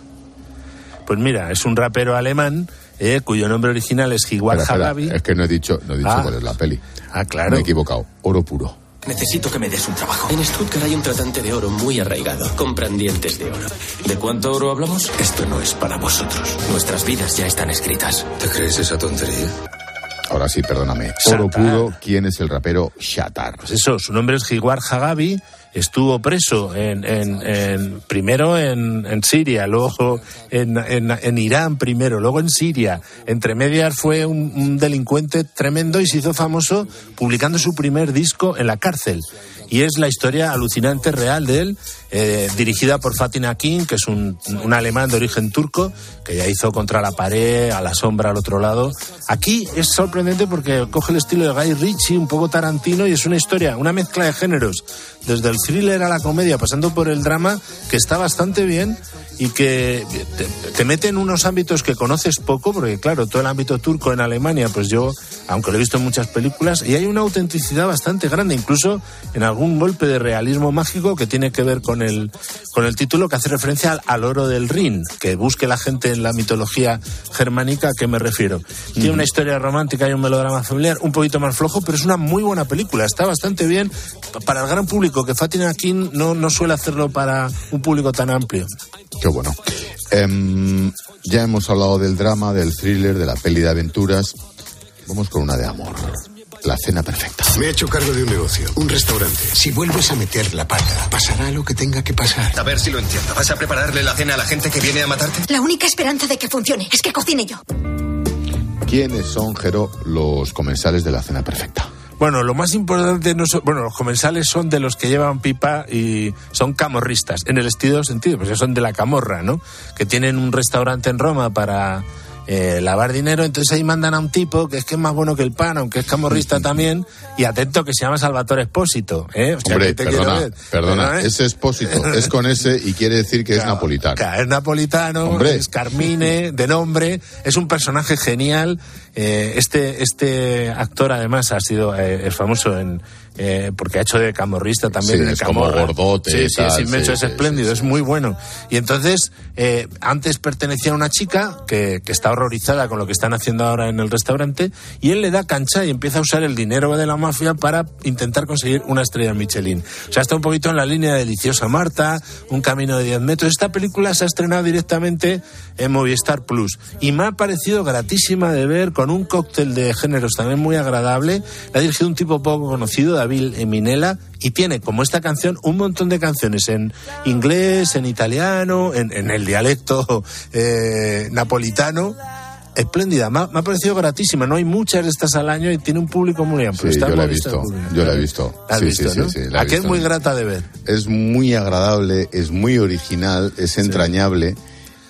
Pues mira, es un rapero alemán eh, cuyo nombre original es espera, Hagabi. Es que no he dicho, no he dicho Ah. cuál es la peli. Ah, claro. Me he equivocado. Oro puro. Necesito que me des un trabajo. En Stuttgart hay un tratante de oro muy arraigado. Compran dientes de oro. ¿De cuánto oro hablamos? Esto no es para vosotros. Nuestras vidas ya están escritas. ¿Te crees esa tontería? Ahora sí, perdóname. Shatar. Oro puro, ¿quién es el rapero Shatar? Pues eso, su nombre es Higuar Hagabi, estuvo preso en, en- en- primero en, en Siria, luego en, Irán primero, luego en Siria. Entre medias fue un delincuente tremendo y se hizo famoso publicando su primer disco en la cárcel. Y es la historia alucinante real de él, eh, dirigida por Fatin Akin, que es un, un alemán de origen turco, que ya hizo Contra la pared, A la sombra al otro lado. Aquí es sorprendente porque coge el estilo de Guy Ritchie, un poco tarantino, y es una historia, una mezcla de géneros, desde el thriller a la comedia, pasando por el drama, que está bastante bien y que te, te mete en unos ámbitos que conoces poco, porque claro, todo el ámbito turco en Alemania, pues yo, aunque lo he visto en muchas películas, y hay una autenticidad bastante grande, incluso en algún golpe de realismo mágico que tiene que ver con el, con el título que hace referencia al, al oro del Rin, que busque la gente en la mitología germánica a qué me refiero. Tiene una historia romántica y un melodrama familiar un poquito más flojo, pero es una muy buena película, está bastante bien para el gran público, que Fatina Akin no, no suele hacerlo para un público tan amplio. Qué bueno. Em, ya hemos hablado del drama, del thriller, de la peli de aventuras. Vamos con una de amor. La cena perfecta. Me he hecho cargo de un negocio, un restaurante. Si vuelves a meter la pata, pasará lo que tenga que pasar. A ver si lo entiendo. ¿Vas a prepararle la cena a la gente que viene a matarte? La única esperanza de que funcione es que cocine yo. ¿Quiénes son, Jero, los comensales de la cena perfecta? Bueno, lo más importante, no son- bueno, los comensales son de los que llevan pipa y son camorristas, en el estilo sentido, pues son de la camorra, ¿no? Que tienen un restaurante en Roma para eh, lavar dinero, entonces ahí mandan a un tipo que es que es más bueno que el pan, aunque es camorrista también, y atento que se llama Salvatore Espósito, ¿eh? O sea, Hombre, te perdona, ver. perdona, Pero, ¿eh? ese expósito es con ese y quiere decir que es napolitano. claro, Es napolitano, Hombre. es Carmine, de nombre, es un personaje genial. Eh, este, este actor además ha sido eh, es famoso en eh, porque ha hecho de camorrista también Sí, en el es como gordote Sí, sí, tal, es inmenso, sí, es sí, espléndido, es muy bueno. Y entonces, eh, antes pertenecía a una chica que, que está horrorizada con lo que están haciendo ahora en el restaurante y él le da cancha y empieza a usar el dinero de la mafia para intentar conseguir una estrella Michelin. O sea, está un poquito en la línea de Deliciosa Marta, Un camino de 10 metros. Esta película se ha estrenado directamente en Movistar Plus y me ha parecido gratísima de ver con un cóctel de géneros también muy agradable. La ha dirigido un tipo poco conocido, David Eminela, y tiene, como esta canción, un montón de canciones en inglés, en italiano, en, en el dialecto eh, napolitano. Espléndida, me ha, me ha parecido gratísima. No hay muchas de estas al año y tiene un público muy amplio. Sí, yo la he visto, yo la he visto. La Sí, visto, sí, ¿no? sí, sí, Aquí es muy grata de ver. Es muy agradable, es muy original, es entrañable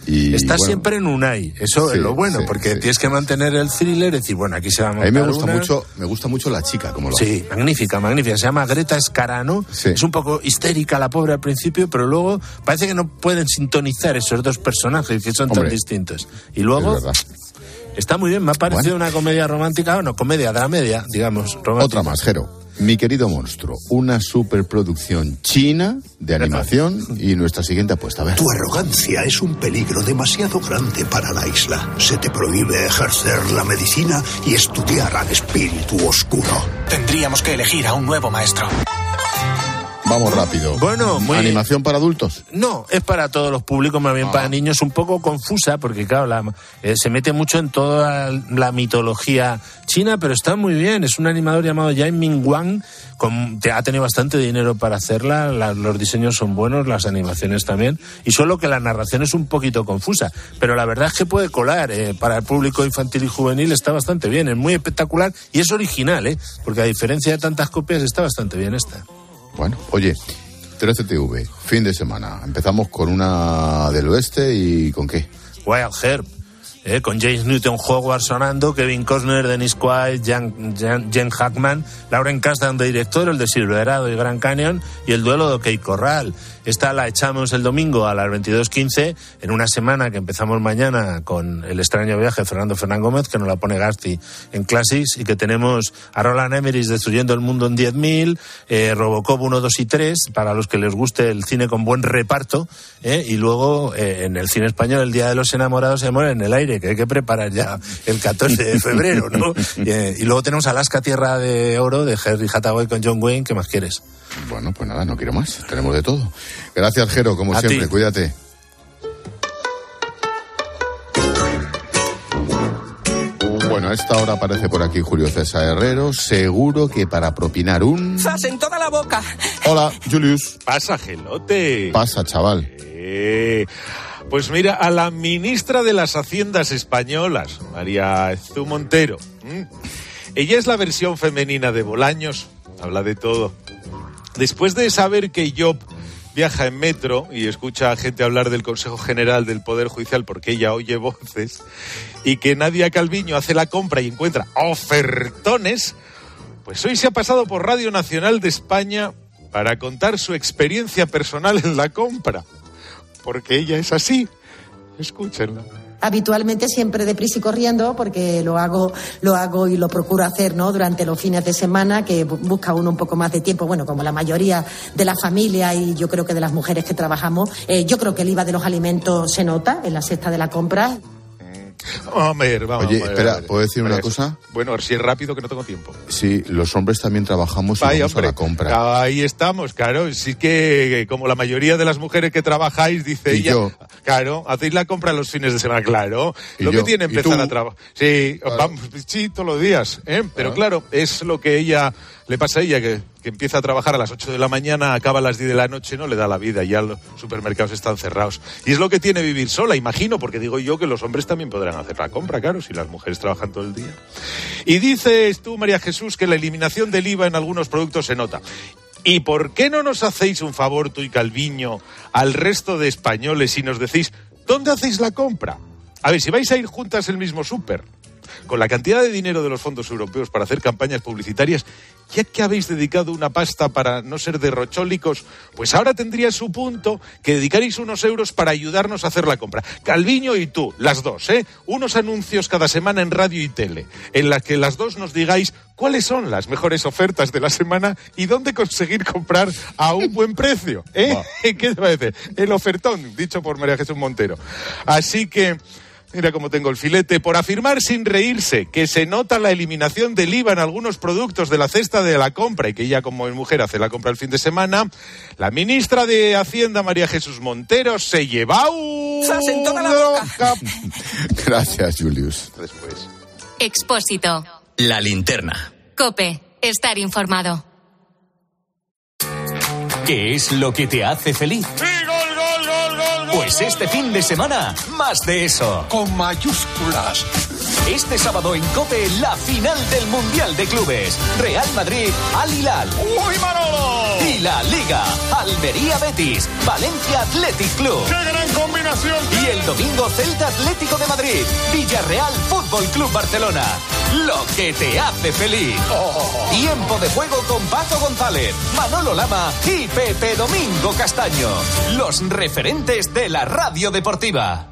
y Está bueno, siempre en Unai, eso Sí, es lo bueno, sí, porque sí. tienes que mantener el thriller, decir, bueno, aquí se va a A montar mí me gusta una. mucho, me gusta mucho la chica como lo Sí, magnífica, magnífica. Se llama Greta Escarano. Es un poco histérica la pobre al principio, pero luego parece que no pueden sintonizar esos dos personajes que son tan distintos. Y luego Es verdad. Está muy bien, me ha parecido una comedia romántica, bueno, comedia, dramedia, digamos, romántica. Otra más, Jero. Mi querido monstruo, una superproducción china de animación y nuestra siguiente apuesta. A ver. Tu arrogancia es un peligro demasiado grande para la isla. Se te prohíbe ejercer la medicina y estudiar al espíritu oscuro. Tendríamos que elegir a un nuevo maestro. Vamos rápido. Bueno, muy- Animación para adultos. No, es para todos los públicos, más bien Ah. para niños, un poco confusa, porque claro, la- eh, se mete mucho en toda la mitología china, pero está muy bien. Es un animador llamado Jai Ming Wang, con- te- ha tenido bastante dinero para hacerla, la- los diseños son buenos, las animaciones también, y solo que la narración es un poquito confusa, pero la verdad es que puede colar, eh, para el público infantil y juvenil está bastante bien, es muy espectacular y es original, ¿eh? porque a diferencia de tantas copias está bastante bien esta. Bueno, oye, 13TV, fin de semana. Empezamos con una del oeste y ¿con qué? Wild Herb. Eh, con James Newton Howard sonando, Kevin Costner, Dennis Quaid, Jen, Jen, Hackman, Lauren Kasdan de director, el de Silverado y Grand Canyon y el duelo de OK Corral. Esta la echamos el domingo a las 22.15 en una semana que empezamos mañana con el extraño viaje de Fernando Fernán Gómez, que nos la pone Gasti en Classics y que tenemos a Roland Emmerich destruyendo el mundo en 10.000, eh, Robocop 1, 2 y 3, para los que les guste el cine con buen reparto, eh, y luego eh, en el cine español el Día de los Enamorados se muere en el aire, que hay que preparar ya el 14 de febrero, ¿no? y, luego tenemos Alaska Tierra de Oro de Henry Hathaway con John Wayne, ¿qué más quieres? Bueno, pues nada, no quiero más. Tenemos de todo. Gracias, Jero, como siempre. Cuídate. Bueno, a esta hora aparece por aquí Julio César Herrero, seguro que para propinar un... ¡Sas en toda la boca! Hola, Julius. Pasa, gelote. Pasa, chaval. Eh, pues mira, a la ministra de las Haciendas Españolas, María Ezú Montero. Ella es la versión femenina de Bolaños, habla de todo. Después de saber que Job viaja en metro y escucha a gente hablar del Consejo General del Poder Judicial porque ella oye voces y que Nadia Calviño hace la compra y encuentra ofertones, pues hoy se ha pasado por Radio Nacional de España para contar su experiencia personal en la compra. Porque ella es así. Escúchenla habitualmente siempre deprisa y corriendo porque lo hago, lo hago y lo procuro hacer ¿no? durante los fines de semana, que busca uno un poco más de tiempo, bueno, como la mayoría de la familia y yo creo que de las mujeres que trabajamos. Eh, yo creo que el IVA de los alimentos se nota en la cesta de la compra. Vamos a ver, vamos Oye, espera, ¿puedo decir una cosa? Bueno, si es rápido que no tengo tiempo. Sí, los hombres también trabajamos y vamos a la compra. Ahí estamos, claro. Sí que, como la mayoría de las mujeres que trabajáis, dice ella, claro, hacéis la compra los fines de semana, claro. lo que tiene empezar a trabajar. Sí, vamos, sí, todos los días, ¿eh? Pero ah. claro, es lo que ella le pasa a ella que, empieza a trabajar a las 8 de la mañana, acaba a las 10 de la noche, no le da la vida, ya los supermercados están cerrados. Y es lo que tiene vivir sola, imagino, porque digo yo que los hombres también podrán hacer la compra, claro, si las mujeres trabajan todo el día. Y dices tú, María Jesús, que la eliminación del IVA en algunos productos se nota. ¿Y por qué no nos hacéis un favor tú y Calviño al resto de españoles y nos decís dónde hacéis la compra? A ver, si vais a ir juntas el mismo súper, con la cantidad de dinero de los fondos europeos para hacer campañas publicitarias, ya que habéis dedicado una pasta para no ser derrochólicos, pues ahora tendría su punto que dedicaréis unos euros para ayudarnos a hacer la compra. Calviño y tú, las dos, ¿eh? Unos anuncios cada semana en radio y tele, en las que las dos nos digáis cuáles son las mejores ofertas de la semana y dónde conseguir comprar a un buen precio. ¿eh? ¿Qué te parece? El ofertón, dicho por María Jesús Montero. Así que... Mira cómo tengo el filete. Por afirmar sin reírse que se nota la eliminación del IVA en algunos productos de la cesta de la compra y que ella como mujer hace la compra el fin de semana, la ministra de Hacienda, María Jesús Montero, se lleva un... Gracias, Julius. Después. Expósito. La linterna. Cope. Estar informado. ¿Qué es lo que te hace feliz? Pues este fin de semana, más de eso. Con mayúsculas. Este sábado en COPE, la final del Mundial de Clubes. Real Madrid, Al Hilal. ¡Uy, Manolo! Y la Liga, Almería Betis, Valencia Athletic Club. ¡Qué gran combinación! Y el domingo, Celta Atlético de Madrid, Villarreal Fútbol Club Barcelona. Lo que te hace feliz. Oh. Tiempo de juego con Paco González, Manolo Lama y Pepe Domingo Castaño. Los referentes de la radio deportiva.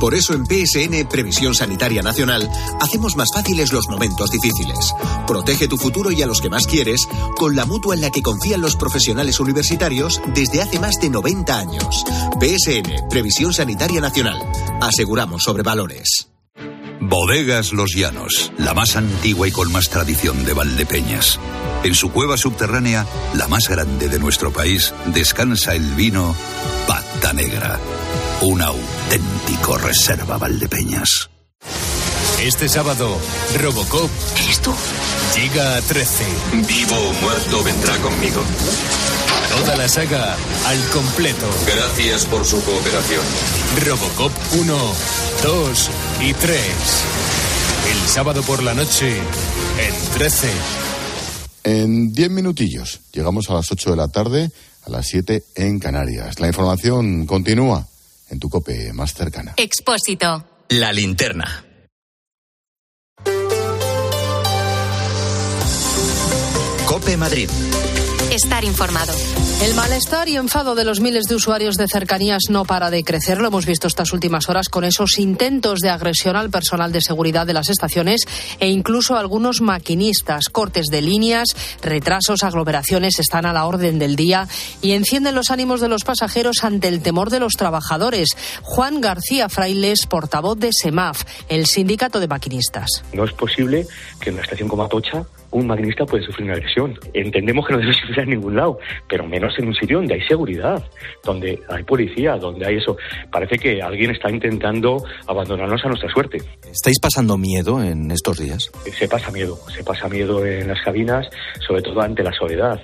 Por eso en PSN Previsión Sanitaria Nacional hacemos más fáciles los momentos difíciles. Protege tu futuro y a los que más quieres con la mutua en la que confían los profesionales universitarios desde hace más de 90 años. PSN Previsión Sanitaria Nacional. Aseguramos sobre valores. Bodegas Los Llanos, la más antigua y con más tradición de Valdepeñas. En su cueva subterránea, la más grande de nuestro país, descansa el vino Pata Negra, un auténtico reserva Valdepeñas. Este sábado, Robocop. ¿Eres tú? Llega a 13. Vivo o muerto vendrá conmigo. Toda la saga al completo. Gracias por su cooperación. Robocop 1, 2 y 3. El sábado por la noche en 13. En 10 minutillos llegamos a las 8 de la tarde, a las 7 en Canarias. La información continúa en tu cope más cercana. Expósito. La linterna. Cope Madrid. Estar informado. El malestar y enfado de los miles de usuarios de cercanías no para de crecer. Lo hemos visto estas últimas horas con esos intentos de agresión al personal de seguridad de las estaciones e incluso algunos maquinistas. Cortes de líneas, retrasos, aglomeraciones están a la orden del día y encienden los ánimos de los pasajeros ante el temor de los trabajadores. Juan García Frailes, portavoz de SEMAF, el sindicato de maquinistas. No es posible que en una estación como Atocha un maquinista puede sufrir una agresión. Entendemos que no debe sufrir en ningún lado, pero menos en un sitio donde hay seguridad, donde hay policía, donde hay eso. Parece que alguien está intentando abandonarnos a nuestra suerte. ¿Estáis pasando miedo en estos días? Se pasa miedo, se pasa miedo en las cabinas, sobre todo ante la soledad.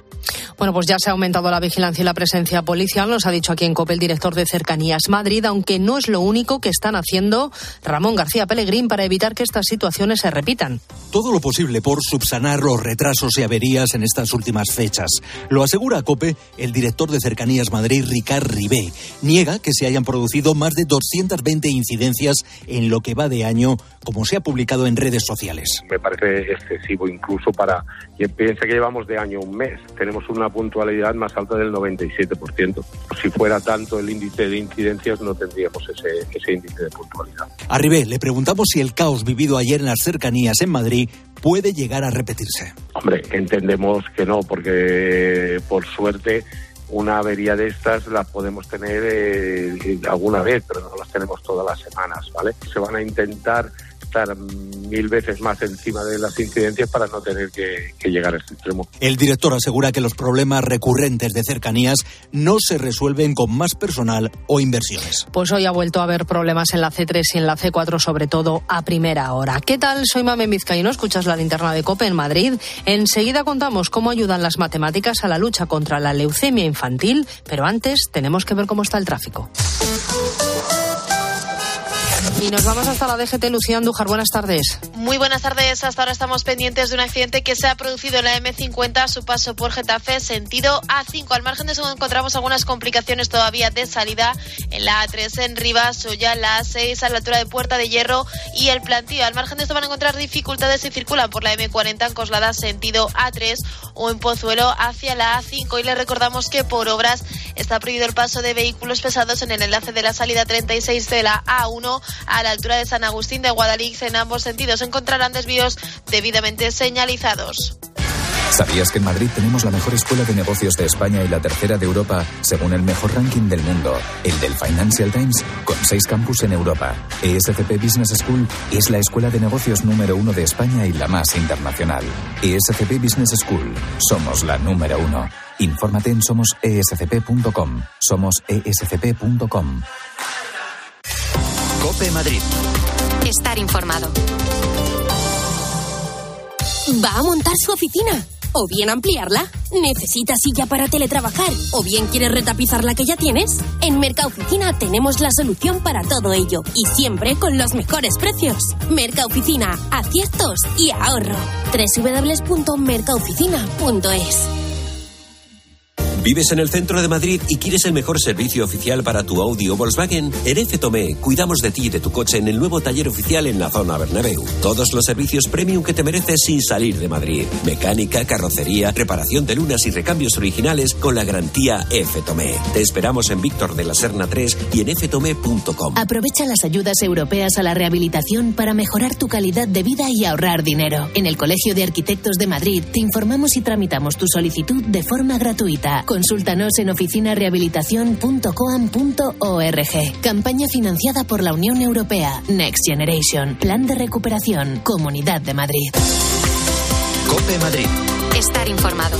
Bueno, pues ya se ha aumentado la vigilancia y la presencia policial, nos ha dicho aquí en COPE el director de Cercanías Madrid, aunque no es lo único que están haciendo Ramón García Pellegrín para evitar que estas situaciones se repitan. Todo lo posible por subsanar los retrasos y averías en estas últimas fechas. Lo asegura COPE el director de Cercanías Madrid, Ricard Ribé. Niega que se hayan producido más de 220 incidencias en lo que va de año, como se ha publicado en redes sociales. Me parece excesivo incluso para quien piensa que llevamos de año un mes. Tenemos una puntualidad más alta del 97%. Si fuera tanto el índice de incidencias, no tendríamos ese, ese índice de puntualidad. A Ribé le preguntamos si el caos vivido ayer en las cercanías en Madrid puede llegar a repetirse. Hombre, entendemos que no, porque por suerte una avería de estas la podemos tener eh, alguna vez, pero no las tenemos todas las semanas, ¿vale? Se van a intentar estar mil veces más encima de las incidencias para no tener que, que, llegar a este extremo. El director asegura que los problemas recurrentes de cercanías no se resuelven con más personal o inversiones. Pues hoy ha vuelto a haber problemas en la C3 y en la C4, sobre todo a primera hora. ¿Qué tal? Soy Mame Vizcaíno, escuchas la linterna de COPE en Madrid. Enseguida contamos cómo ayudan las matemáticas a la lucha contra la leucemia infantil, pero antes tenemos que ver cómo está el tráfico. Y nos vamos hasta la DGT, Lucía Andújar. Buenas tardes. Muy buenas tardes. Hasta ahora estamos pendientes de un accidente que se ha producido en la M50 a su paso por Getafe, sentido A5. Al margen de eso encontramos algunas complicaciones todavía de salida en la A3 en Rivas, ya la A6 a la altura de Puerta de Hierro y el plantío. Al margen de esto van a encontrar dificultades si circulan por la M40 en Coslada, sentido A3 o en Pozuelo hacia la A5. Y les recordamos que por obras está prohibido el paso de vehículos pesados en el enlace de la salida 36 de la A1 a la altura de San Agustín de Guadalix. En ambos sentidos encontrarán desvíos debidamente señalizados. ¿Sabías que en Madrid tenemos la mejor escuela de negocios de España y la tercera de Europa, según el mejor ranking del mundo, el del Financial Times, con seis campus en Europa? ESCP Business School es la escuela de negocios número uno de España y la más internacional. ESCP Business School, somos la número uno. Infórmate en somosescp.com. Somos escp.com. Cope Madrid. Estar informado. Va a montar su oficina. O bien ampliarla. ¿Necesita silla para teletrabajar? ¿O bien quieres retapizar la que ya tienes? En Mercaoficina tenemos la solución para todo ello. Y siempre con los mejores precios. Mercaoficina, aciertos y ahorro. www.mercaoficina.es ¿Vives en el centro de Madrid y quieres el mejor servicio oficial para tu Audi o Volkswagen? En F cuidamos de ti y de tu coche en el nuevo taller oficial en la zona Bernabéu. Todos los servicios premium que te mereces sin salir de Madrid. Mecánica, carrocería, reparación de lunas y recambios originales con la garantía F Te esperamos en Víctor de la Serna 3 y en ftome.com. Aprovecha las ayudas europeas a la rehabilitación para mejorar tu calidad de vida y ahorrar dinero. En el Colegio de Arquitectos de Madrid te informamos y tramitamos tu solicitud de forma gratuita. Consúltanos en oficinarehabilitación.coam.org. Campaña financiada por la Unión Europea. Next Generation. Plan de recuperación. Comunidad de Madrid. Cope Madrid. Estar informado.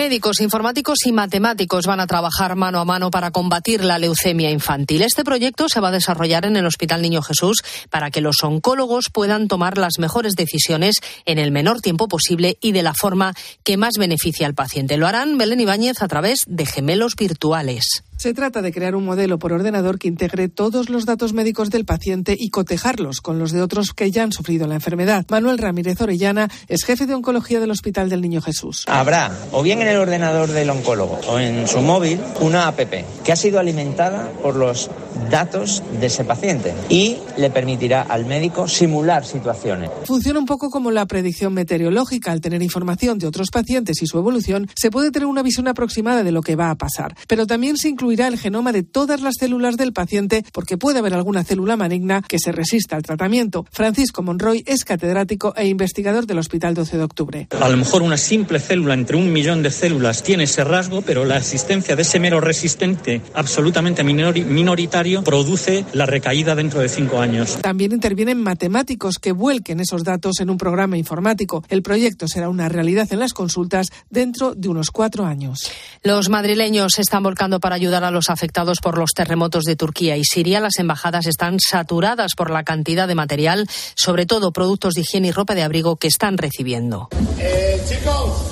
Médicos, informáticos y matemáticos van a trabajar mano a mano para combatir la leucemia infantil. Este proyecto se va a desarrollar en el Hospital Niño Jesús para que los oncólogos puedan tomar las mejores decisiones en el menor tiempo posible y de la forma que más beneficie al paciente. Lo harán Belén Ibáñez a través de gemelos virtuales. Se trata de crear un modelo por ordenador que integre todos los datos médicos del paciente y cotejarlos con los de otros que ya han sufrido la enfermedad. Manuel Ramírez Orellana es jefe de oncología del Hospital del Niño Jesús. Habrá, o bien en el ordenador del oncólogo o en su móvil, una app que ha sido alimentada por los datos de ese paciente y le permitirá al médico simular situaciones. Funciona un poco como la predicción meteorológica. Al tener información de otros pacientes y su evolución, se puede tener una visión aproximada de lo que va a pasar. Pero también se incluye el genoma de todas las células del paciente porque puede haber alguna célula maligna que se resista al tratamiento. Francisco Monroy es catedrático e investigador del Hospital 12 de Octubre. A lo mejor una simple célula entre un millón de células tiene ese rasgo, pero la existencia de ese mero resistente absolutamente minoritario produce la recaída dentro de cinco años. También intervienen matemáticos que vuelquen esos datos en un programa informático. El proyecto será una realidad en las consultas dentro de unos cuatro años. Los madrileños se están volcando para ayudar a los afectados por los terremotos de Turquía y Siria. Las embajadas están saturadas por la cantidad de material, sobre todo productos de higiene y ropa de abrigo que están recibiendo. Eh, chicos,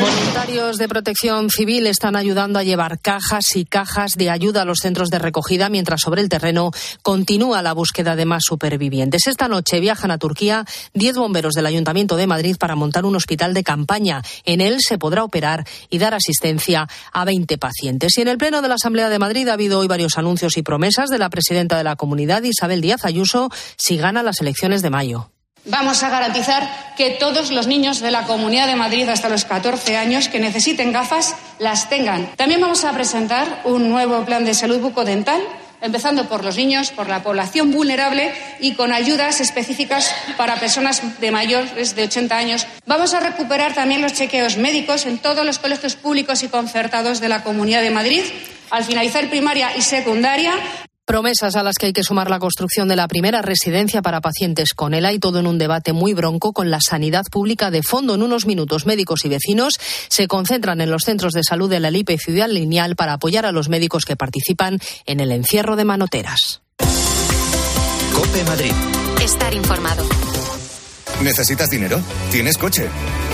Voluntarios de protección civil están ayudando a llevar cajas y cajas de ayuda a los centros de recogida, mientras sobre el terreno continúa la búsqueda de más supervivientes. Esta noche viajan a Turquía 10 bomberos del Ayuntamiento de Madrid para montar un hospital de campaña. En él se podrá operar y dar asistencia a 20 pacientes. Y en el Pleno de la Asamblea de Madrid ha habido hoy varios anuncios y promesas de la presidenta de la comunidad, Isabel Díaz Ayuso, si gana las elecciones de mayo. Vamos a garantizar que todos los niños de la Comunidad de Madrid hasta los 14 años que necesiten gafas las tengan. También vamos a presentar un nuevo plan de salud bucodental empezando por los niños, por la población vulnerable y con ayudas específicas para personas de mayores de 80 años. Vamos a recuperar también los chequeos médicos en todos los colegios públicos y concertados de la Comunidad de Madrid. Al finalizar primaria y secundaria, Promesas a las que hay que sumar la construcción de la primera residencia para pacientes con ELA y todo en un debate muy bronco con la sanidad pública de fondo. En unos minutos, médicos y vecinos se concentran en los centros de salud de la LIPE y Ciudad Lineal para apoyar a los médicos que participan en el encierro de manoteras. Cope Madrid. Estar informado. ¿Necesitas dinero? ¿Tienes coche?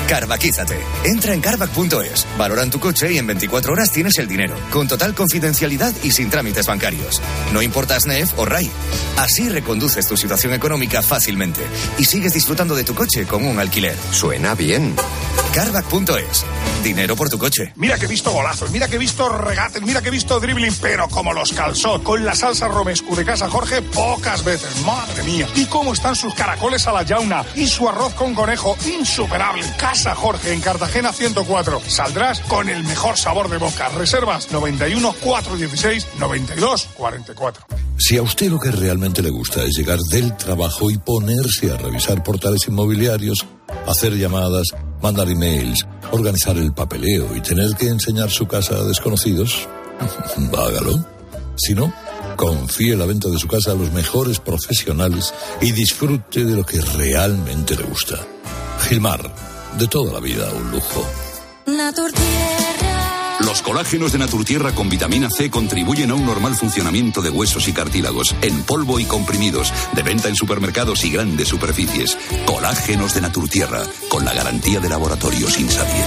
Carvaquízate. Entra en carvac.es, valoran tu coche y en 24 horas tienes el dinero, con total confidencialidad y sin trámites bancarios. No importa SNEF o RAI. Así reconduces tu situación económica fácilmente y sigues disfrutando de tu coche como un alquiler. Suena bien. Carvac.es. Dinero por tu coche. Mira que he visto golazos, mira que he visto regates, mira que he visto dribbling, pero como los calzó, con la salsa romescu de casa Jorge, pocas veces. Madre mía. Y cómo están sus caracoles a la yauna y su arroz con conejo, insuperable. Casa Jorge en Cartagena 104. Saldrás con el mejor sabor de boca. Reservas 91 416 92 44. Si a usted lo que realmente le gusta es llegar del trabajo y ponerse a revisar portales inmobiliarios, hacer llamadas, mandar emails, organizar el papeleo y tener que enseñar su casa a desconocidos, hágalo. Si no, confíe la venta de su casa a los mejores profesionales y disfrute de lo que realmente le gusta. Gilmar, de toda la vida un lujo. Los colágenos de Naturtierra con vitamina C contribuyen a un normal funcionamiento de huesos y cartílagos, en polvo y comprimidos, de venta en supermercados y grandes superficies. Colágenos de Naturtierra, con la garantía de laboratorio sin sabiet.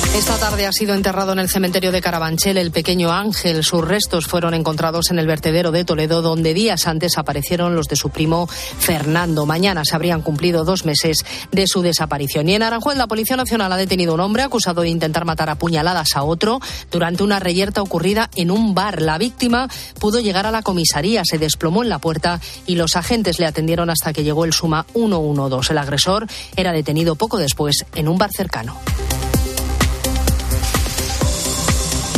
Esta tarde ha sido enterrado en el cementerio de Carabanchel el pequeño Ángel. Sus restos fueron encontrados en el vertedero de Toledo, donde días antes aparecieron los de su primo Fernando. Mañana se habrían cumplido dos meses de su desaparición. Y en Aranjuez, la Policía Nacional ha detenido a un hombre acusado de intentar matar a puñaladas a otro durante una reyerta ocurrida en un bar. La víctima pudo llegar a la comisaría, se desplomó en la puerta y los agentes le atendieron hasta que llegó el Suma 112. El agresor era detenido poco después en un bar cercano.